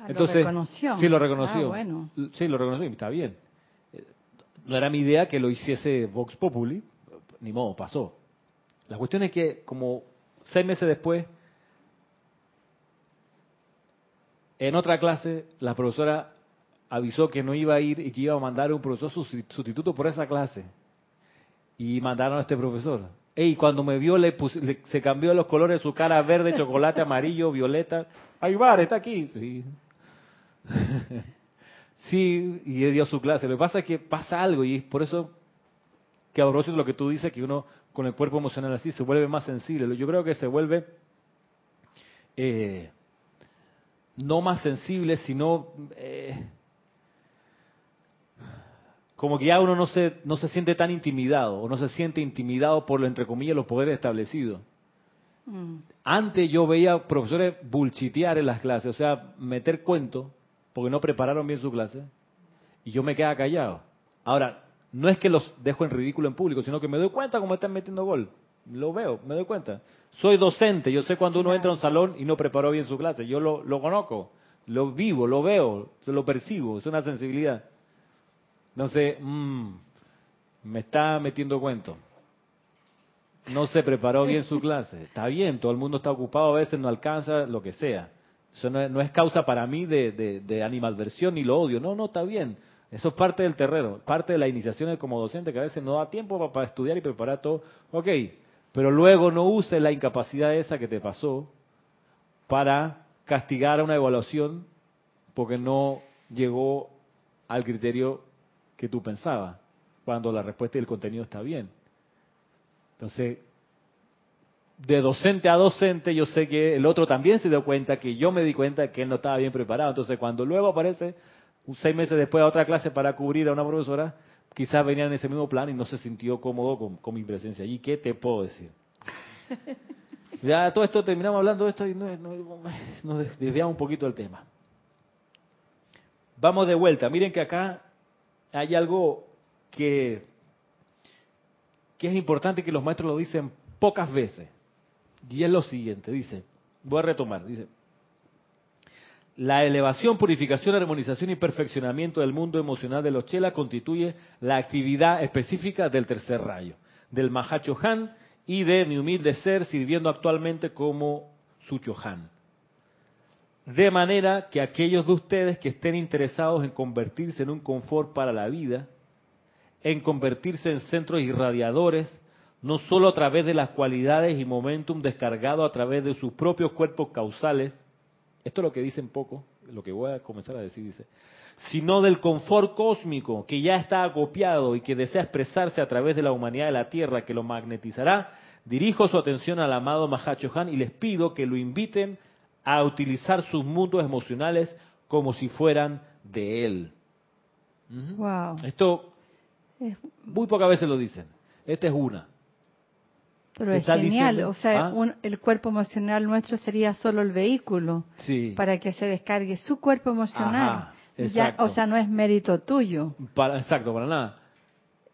Ah, Entonces, ¿lo reconoció? Sí, lo reconoció. Ah, bueno. Sí, lo reconoció, está bien. Eh, no era mi idea que lo hiciese Vox Populi, ni modo, pasó. La cuestión es que como seis meses después, en otra clase, la profesora avisó que no iba a ir y que iba a mandar un profesor sustituto por esa clase. Y mandaron a este profesor. Y cuando me vio, le, se cambió los colores de su cara verde, chocolate, amarillo, violeta. Aybar, está aquí. Sí. (laughs) sí, y dio su clase. Lo que pasa es que pasa algo y es por eso que a lo que tú dices, que uno con el cuerpo emocional así se vuelve más sensible. Yo creo que se vuelve eh, no más sensible, sino eh, como que ya uno no se, no se siente tan intimidado o no se siente intimidado por, lo, entre comillas, los poderes establecidos. Mm. Antes yo veía profesores bulchitear en las clases, o sea, meter cuentos porque no prepararon bien su clase y yo me quedaba callado. Ahora, no es que los dejo en ridículo en público, sino que me doy cuenta cómo están metiendo gol. Lo veo, me doy cuenta. Soy docente, yo sé cuando uno entra a un salón y no preparó bien su clase. Yo lo, lo conozco, lo vivo, lo veo, lo percibo, es una sensibilidad. Entonces, mmm, me está metiendo cuento. No se preparó bien su clase. (laughs) Está bien, todo el mundo está ocupado, a veces no alcanza, lo que sea. Eso no es, causa para mí de, de, animadversión ni lo odio. No, no, está bien. Eso es parte del terreno, parte de la iniciación como docente que a veces no da tiempo para, estudiar y preparar todo. Ok, pero luego no use la incapacidad esa que te pasó para castigar a una evaluación porque no llegó al criterio que tú pensabas, cuando la respuesta y el contenido está bien. Entonces, de docente a docente, yo sé que el otro también se dio cuenta que yo me di cuenta que él no estaba bien preparado. Entonces, cuando luego aparece seis meses después a otra clase para cubrir a una profesora, quizás venía en ese mismo plan y no se sintió cómodo con, mi presencia allí. ¿Qué te puedo decir? (laughs) Ya todo esto terminamos hablando de esto y nos desviamos un poquito del tema. Vamos de vuelta. Miren que acá hay algo que, es importante que los maestros lo dicen pocas veces. Y es lo siguiente, dice, voy a retomar, dice, la elevación, purificación, armonización y perfeccionamiento del mundo emocional de los chelas constituye la actividad específica del tercer rayo, del Mahacho Han y de mi humilde ser sirviendo actualmente como su Han. De manera que aquellos de ustedes que estén interesados en convertirse en un confort para la vida, en convertirse en centros irradiadores, no solo a través de las cualidades y momentum descargado a través de sus propios cuerpos causales, esto es lo que dicen poco, lo que voy a comenzar a decir, dice, sino del confort cósmico que ya está acopiado y que desea expresarse a través de la humanidad de la Tierra, que lo magnetizará, dirijo su atención al amado Mahacho Han y les pido que lo inviten a utilizar sus mundos emocionales como si fueran de él. Wow. Esto muy pocas veces lo dicen. Esta es una. Pero es genial, o sea, ¿Ah? el cuerpo emocional nuestro sería solo el vehículo para que se descargue su cuerpo emocional. o sea, no es mérito tuyo. Para, exacto, para nada.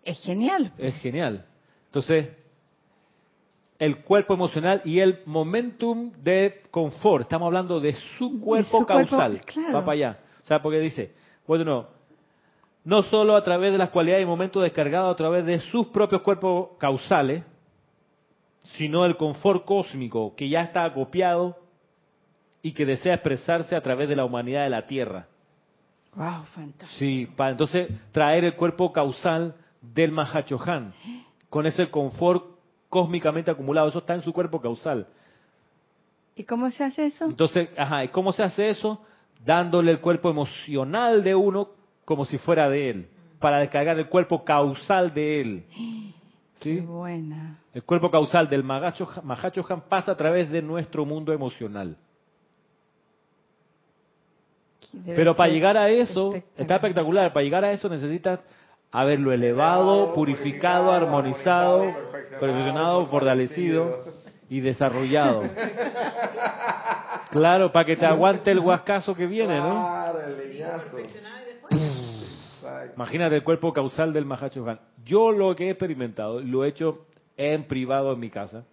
Es genial. Es genial. Entonces, el cuerpo emocional y el momentum de confort. Estamos hablando de su cuerpo causal. Va para allá. O sea, porque dice, bueno, no solo a través de las cualidades y momentos descargados a través de sus propios cuerpos causales, sino el confort cósmico que ya está acopiado y que desea expresarse a través de la humanidad de la Tierra. Wow, fantástico. Sí, para entonces traer el cuerpo causal del Mahachohan, con ese confort cósmicamente acumulado. Eso está en su cuerpo causal. ¿Y cómo se hace eso? Entonces, ajá, ¿y cómo se hace eso? Dándole el cuerpo emocional de uno como si fuera de él, para descargar el cuerpo causal de él. (gasps) ¿Sí? Qué buena. El cuerpo causal del Mahacho Han pasa a través de nuestro mundo emocional. Pero para llegar a eso, está espectacular, para llegar a eso necesitas haberlo elevado, purificado, armonizado, perfeccionado, fortalecido y desarrollado. Claro, para que te aguante el huascazo que viene, ¿no? Imagínate el cuerpo causal del Mahacho Han. Yo lo que he experimentado, lo he hecho en privado en mi casa,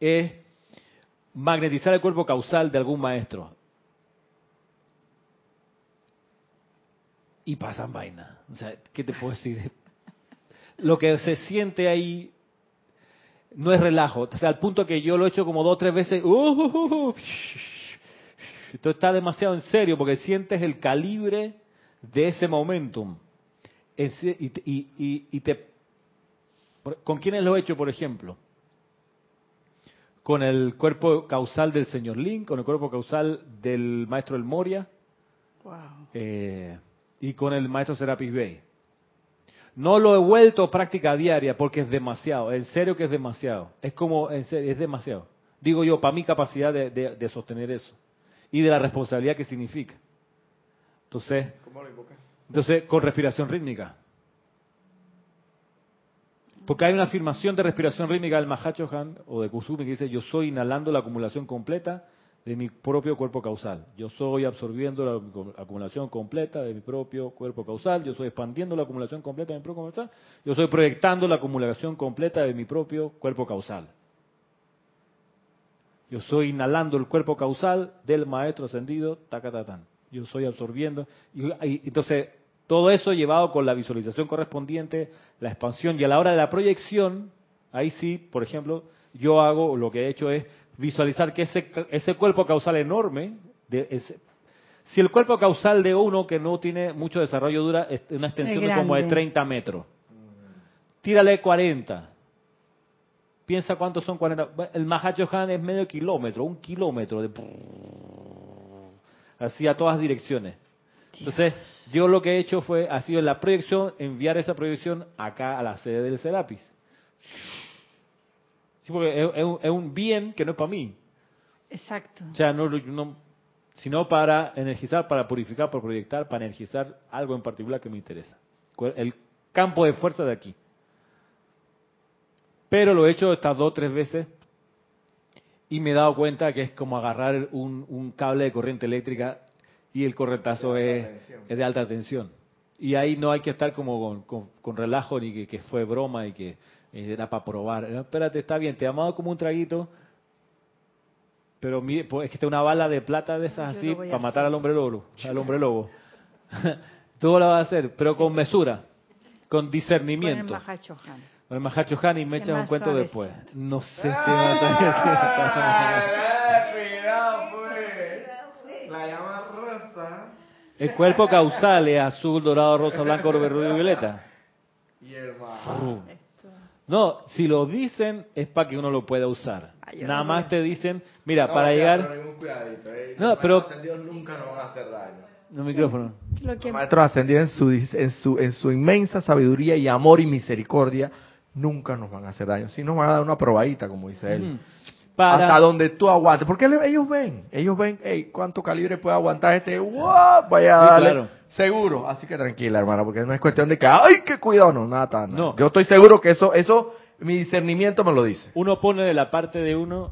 es magnetizar el cuerpo causal de algún maestro. Y pasan vaina. O sea, ¿qué te puedo decir? Lo que se siente ahí no es relajo. O sea, al punto que yo lo he hecho como dos o tres veces. Uh, uh, uh, Esto está demasiado en serio porque sientes el calibre de ese momentum. Y, te, ¿Con quiénes lo he hecho, por ejemplo? Con el cuerpo causal del señor Lin, con el cuerpo causal del maestro El Moria eh, y con el maestro Serapis Bey. No lo he vuelto a práctica diaria porque es demasiado, en serio que es demasiado. Es como, es demasiado. Digo yo, para mi capacidad de sostener eso y de la responsabilidad que significa. Entonces, Entonces, con respiración rítmica. Porque hay una afirmación de respiración rítmica del Mahacho Han o de Kusumi que dice, yo soy inhalando la acumulación completa de mi propio cuerpo causal. Yo soy absorbiendo la acumulación completa de mi propio cuerpo causal. Yo soy expandiendo la acumulación completa de mi propio causal. Yo soy proyectando la acumulación completa de mi propio cuerpo causal. Yo soy inhalando el cuerpo causal del maestro ascendido, tacatatán. Yo soy absorbiendo. Y, entonces, todo eso llevado con la visualización correspondiente, la expansión y a la hora de la proyección, ahí sí, por ejemplo, yo hago, lo que he hecho es visualizar que ese, ese cuerpo causal enorme, de si el cuerpo causal de uno que no tiene mucho desarrollo dura una extensión de como de 30 metros, tírale 40, Piensa cuántos son 40. El Mahacho Han es medio kilómetro, un kilómetro de. Así a todas direcciones. Entonces, yo lo que he hecho fue, ha sido la proyección, enviar esa proyección acá a la sede del Serapis. Sí, porque es, un, bien que no es para mí. Exacto. O sea, no, no, sino para energizar, para purificar, para proyectar, para energizar algo en particular que me interesa. El campo de fuerza de aquí. Pero lo he hecho estas dos o tres veces y me he dado cuenta que es como agarrar un, cable de corriente eléctrica y el corretazo es, de alta tensión. Y ahí no hay que estar como con, relajo ni que, fue broma y que era para probar. espérate, está bien, te he amado como un traguito, pero pues, es que está una bala de plata de esas así para matar al hombre lobo. Al (laughs) hombre lobo. (laughs) Tú lo vas a hacer, pero con mesura, con discernimiento. El Mahacho Han y me echas un cuento después. No sé si ah, pues. La llama rosa. El cuerpo causal es azul, dorado, rosa, blanco, verde y violeta. Y hermano. No, si lo dicen es para que uno lo pueda usar. Nada más te dicen, mira, para llegar. Eh. No, pero. Dios nunca nos van a hacer daño. No, micrófono. Los maestros ascendidos en su, en, su, en su inmensa sabiduría y amor y misericordia nunca nos van a hacer daño. Si nos van a dar una probadita, como dice él. Hasta donde tú aguantes. Porque ellos ven, ellos ven, hey, cuánto calibre puede aguantar este, wow, vaya a darle. Seguro. Así que tranquila, hermana, porque no es cuestión de que, ay, qué cuidado, no, nada, No. Yo estoy seguro que eso, eso, mi discernimiento me lo dice. Uno pone de la parte de uno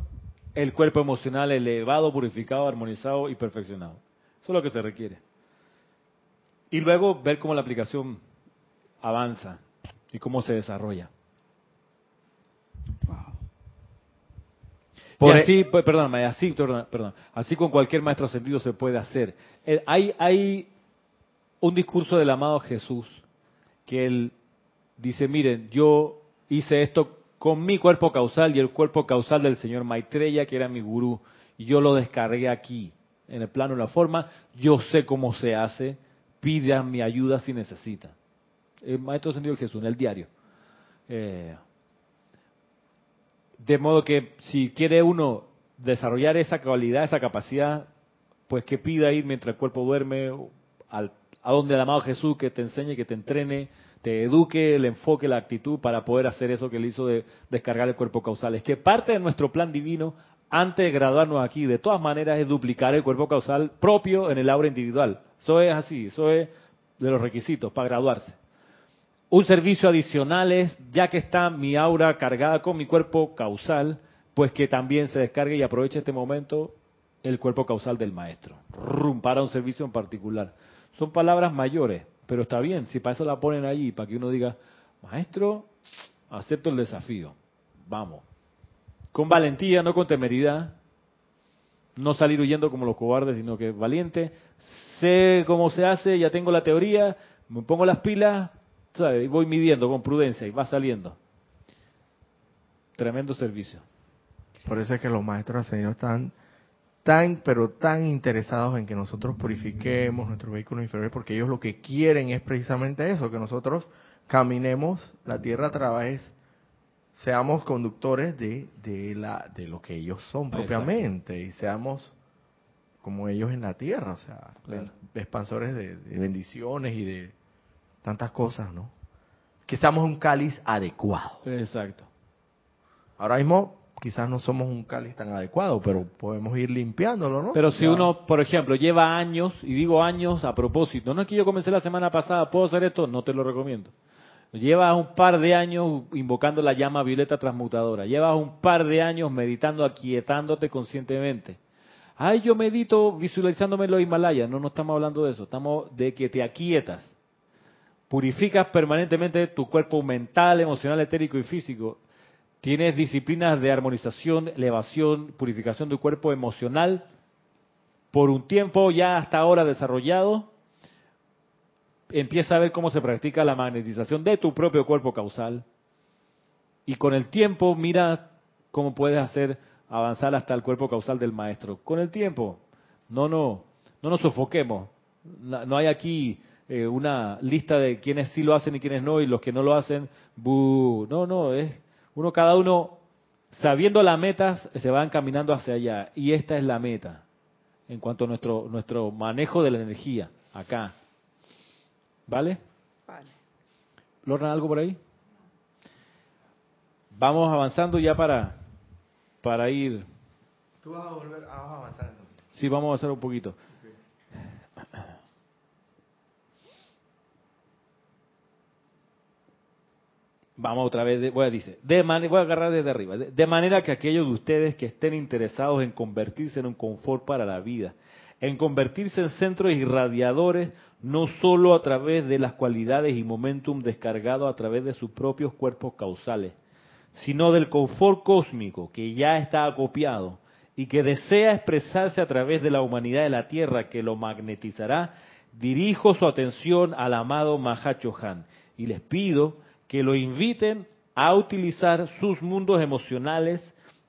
el cuerpo emocional elevado, purificado, armonizado y perfeccionado. Eso es lo que se requiere. Y luego ver cómo la aplicación avanza y cómo se desarrolla. Y así, pues, perdóname, así, perdón, así con cualquier maestro sentido se puede hacer. Eh, hay, hay un discurso del amado Jesús que él dice, miren, yo hice esto con mi cuerpo causal y el cuerpo causal del señor Maitreya, que era mi gurú, y yo lo descargué aquí, en el plano de la forma, yo sé cómo se hace, pidan mi ayuda si necesitan. El maestro sentido de Jesús, en el diario. Eh, de modo que si quiere uno desarrollar esa cualidad, esa capacidad, pues que pida ir mientras el cuerpo duerme al, a donde el amado Jesús que te enseñe, que te entrene, te eduque, le enfoque la actitud para poder hacer eso que le hizo de descargar el cuerpo causal. Es que parte de nuestro plan divino, antes de graduarnos aquí, de todas maneras, es duplicar el cuerpo causal propio en el aura individual. Eso es así, eso es de los requisitos para graduarse un servicio adicional es, ya que está mi aura cargada con mi cuerpo causal, pues que también se descargue y aproveche este momento el cuerpo causal del maestro, para un servicio en particular. Son palabras mayores, Pero está bien, si para eso la ponen allí, para que uno diga, maestro, acepto el desafío, vamos. Con valentía, no con temeridad. No salir huyendo como los cobardes, sino que valiente. Sé cómo se hace, ya tengo la teoría, me pongo las pilas, y voy midiendo con prudencia y va saliendo. Tremendo servicio. Por eso es que los maestros Señor están tan, pero tan interesados en que nosotros purifiquemos nuestros vehículos inferiores, porque ellos lo que quieren es precisamente eso, que nosotros caminemos la tierra a través, seamos conductores de, de, la, de lo que ellos son propiamente y seamos como ellos en la tierra, o sea, expansores de, de, bendiciones y de tantas cosas, ¿no? Que seamos un cáliz adecuado. Exacto. Ahora mismo quizás no somos un cáliz tan adecuado, pero podemos ir limpiándolo, ¿no? Pero si uno, por ejemplo, lleva años, y digo años a propósito, no es que yo comencé la semana pasada, ¿puedo hacer esto? No te lo recomiendo. Llevas un par de años invocando la llama violeta transmutadora. Llevas un par de años meditando, aquietándote conscientemente. Ay, yo medito visualizándome en los Himalayas. No, no estamos hablando de eso. Estamos de que te aquietas. Purificas permanentemente tu cuerpo mental, emocional, etérico y físico. Tienes disciplinas de armonización, elevación, purificación del cuerpo emocional por un tiempo ya hasta ahora desarrollado. Empieza a ver cómo se practica la magnetización de tu propio cuerpo causal. Y con el tiempo mira cómo puedes hacer avanzar hasta el cuerpo causal del maestro. Con el tiempo. No, no, no nos sofoquemos. No hay aquí eh, una lista de quienes sí lo hacen y quienes no, y los que no lo hacen, ¡bu! no, no, es uno, cada uno, sabiendo las metas, se van caminando hacia allá. Y esta es la meta en cuanto a nuestro, nuestro manejo de la energía acá. ¿Vale? Vale. ¿Lorna algo por ahí? Vamos avanzando ya para, para ir. ¿Tú vas a volver a avanzar entonces? Sí, vamos a avanzar un poquito. Vamos otra vez, voy a, dice, de voy a agarrar desde arriba. De, manera que aquellos de ustedes que estén interesados en convertirse en un confort para la vida, en convertirse en centros irradiadores, no solo a través de las cualidades y momentum descargados a través de sus propios cuerpos causales, sino del confort cósmico que ya está acopiado y que desea expresarse a través de la humanidad de la Tierra que lo magnetizará, dirijo su atención al amado Mahachohan y les pido que lo inviten a utilizar sus mundos emocionales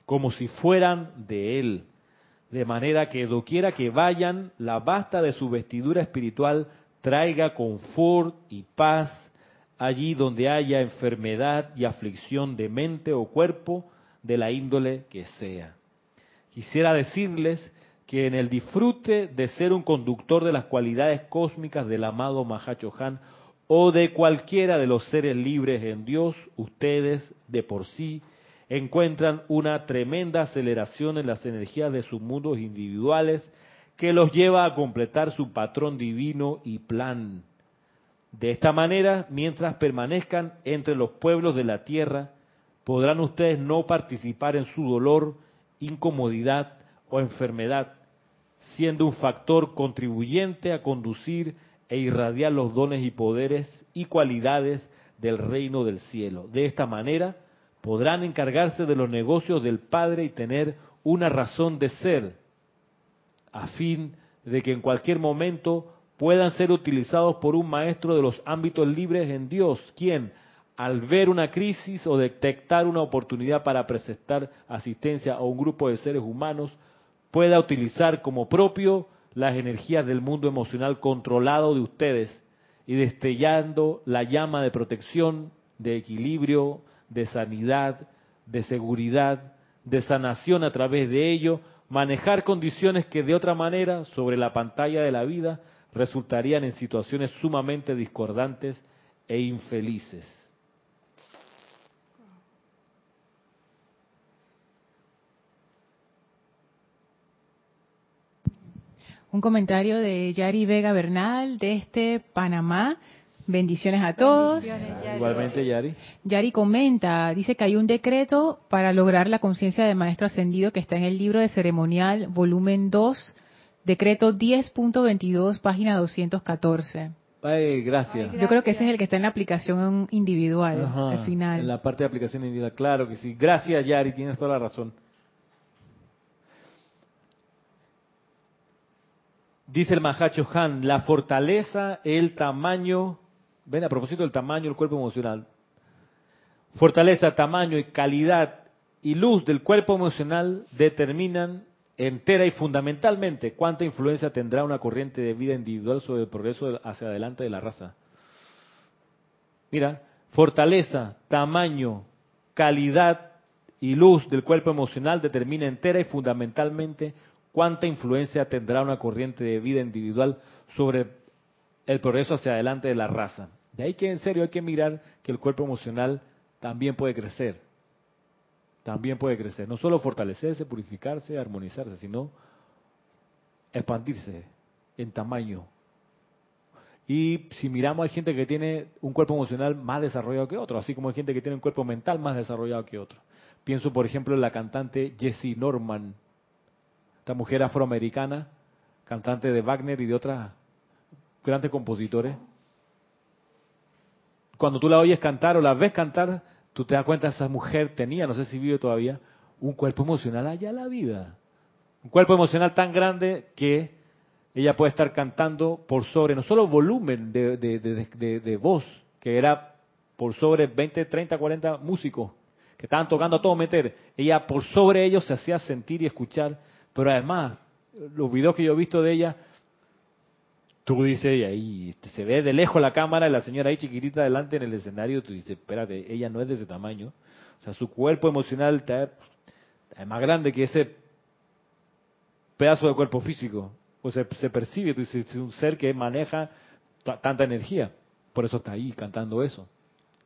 como si fueran de él, de manera que doquiera que vayan, la basta de su vestidura espiritual traiga confort y paz allí donde haya enfermedad y aflicción de mente o cuerpo, de la índole que sea. Quisiera decirles que en el disfrute de ser un conductor de las cualidades cósmicas del amado Mahachohan, o de cualquiera de los seres libres en Dios, ustedes de por sí encuentran una tremenda aceleración en las energías de sus mundos individuales que los lleva a completar su patrón divino y plan. De esta manera, mientras permanezcan entre los pueblos de la tierra, podrán ustedes no participar en su dolor, incomodidad o enfermedad, siendo un factor contribuyente a conducir e irradiar los dones y poderes y cualidades del reino del cielo. De esta manera podrán encargarse de los negocios del Padre y tener una razón de ser, a fin de que en cualquier momento puedan ser utilizados por un maestro de los ámbitos libres en Dios, quien, al ver una crisis o detectar una oportunidad para presentar asistencia a un grupo de seres humanos, pueda utilizar como propio las energías del mundo emocional controlado de ustedes y destellando la llama de protección, de equilibrio, de sanidad, de seguridad, de sanación a través de ello, manejar condiciones que de otra manera, sobre la pantalla de la vida, resultarían en situaciones sumamente discordantes e infelices. Un comentario de Yari Vega Bernal de este Panamá. Bendiciones a todos. Igualmente, Yari. Yari comenta, dice que hay un decreto para lograr la conciencia de Maestro Ascendido que está en el libro de ceremonial, volumen 2, decreto 10.22, página 214. Ay, gracias. Yo creo que ese es el que está en la aplicación individual, al final. En la parte de aplicación individual, claro que sí. Gracias, Yari, tienes toda la razón. Dice el Mahacho Han, la fortaleza, el tamaño, ven a propósito del tamaño del cuerpo emocional. Fortaleza, tamaño y calidad y luz del cuerpo emocional determinan entera y fundamentalmente cuánta influencia tendrá una corriente de vida individual sobre el progreso hacia adelante de la raza. Mira, fortaleza, tamaño, calidad y luz del cuerpo emocional determina entera y fundamentalmente cuánta influencia tendrá una corriente de vida individual sobre el progreso hacia adelante de la raza. De ahí que en serio hay que mirar que el cuerpo emocional también puede crecer también puede crecer. No solo fortalecerse, purificarse, armonizarse, sino expandirse en tamaño. Y si miramos, hay gente que tiene un cuerpo emocional más desarrollado que otro, así como hay gente que tiene un cuerpo mental más desarrollado que otro. Pienso, por ejemplo, en la cantante Jessie Norman, esta mujer afroamericana, cantante de Wagner y de otros grandes compositores. Cuando tú la oyes cantar o la ves cantar, tú te das cuenta, esa mujer tenía, no sé si vive todavía, un cuerpo emocional allá la vida. Un cuerpo emocional tan grande que ella puede estar cantando por sobre, no solo volumen de, de, voz, que era por sobre 20, 30, 40 músicos que estaban tocando a todo meter. Ella por sobre ellos se hacía sentir y escuchar, pero además, los videos que yo he visto de ella, tú dices, y ahí este, se ve de lejos la cámara, la señora ahí chiquitita delante en el escenario, tú dices, espérate, ella no es de ese tamaño. O sea, su cuerpo emocional está, es más grande que ese pedazo de cuerpo físico. O sea, se percibe, tú dices, es un ser que maneja tanta energía. Por eso está ahí cantando eso,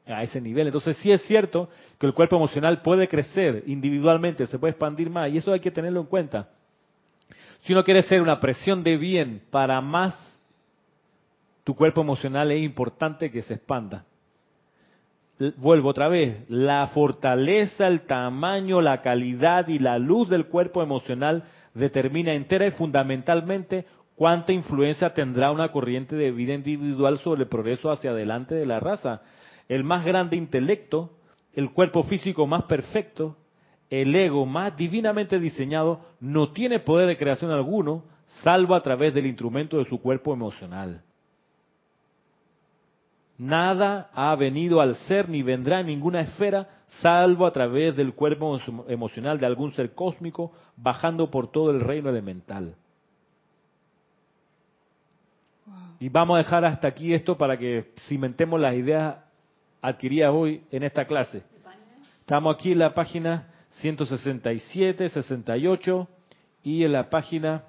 a ese nivel. Entonces sí es cierto que el cuerpo emocional puede crecer individualmente, se puede expandir más, y eso hay que tenerlo en cuenta. Si uno quiere ser una presión de bien para más tu cuerpo emocional es importante que se expanda. Vuelvo otra vez, la fortaleza, el tamaño, la calidad y la luz del cuerpo emocional determina entera y fundamentalmente cuánta influencia tendrá una corriente de vida individual sobre el progreso hacia adelante de la raza. El más grande intelecto, el cuerpo físico más perfecto, el ego más divinamente diseñado, no tiene poder de creación alguno, salvo a través del instrumento de su cuerpo emocional. Nada ha venido al ser ni vendrá en ninguna esfera salvo a través del cuerpo emocional de algún ser cósmico bajando por todo el reino elemental. Y vamos a dejar hasta aquí esto para que cimentemos las ideas adquiridas hoy en esta clase. Estamos aquí en la página 167, 68 y en la página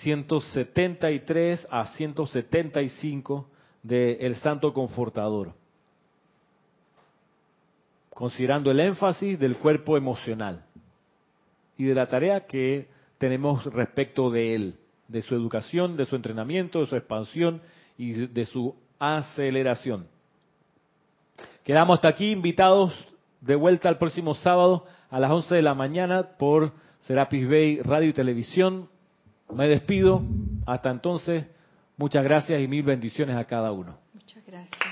173 a 175 de El Santo Confortador, considerando el énfasis del cuerpo emocional y de la tarea que tenemos respecto de él, de su educación, de su entrenamiento, de su expansión y de su aceleración. Quedamos hasta aquí invitados de vuelta al próximo sábado a las 11 de la mañana por Serapis Bay Radio y Televisión me despido. Hasta entonces, muchas gracias y mil bendiciones a cada uno. Muchas gracias.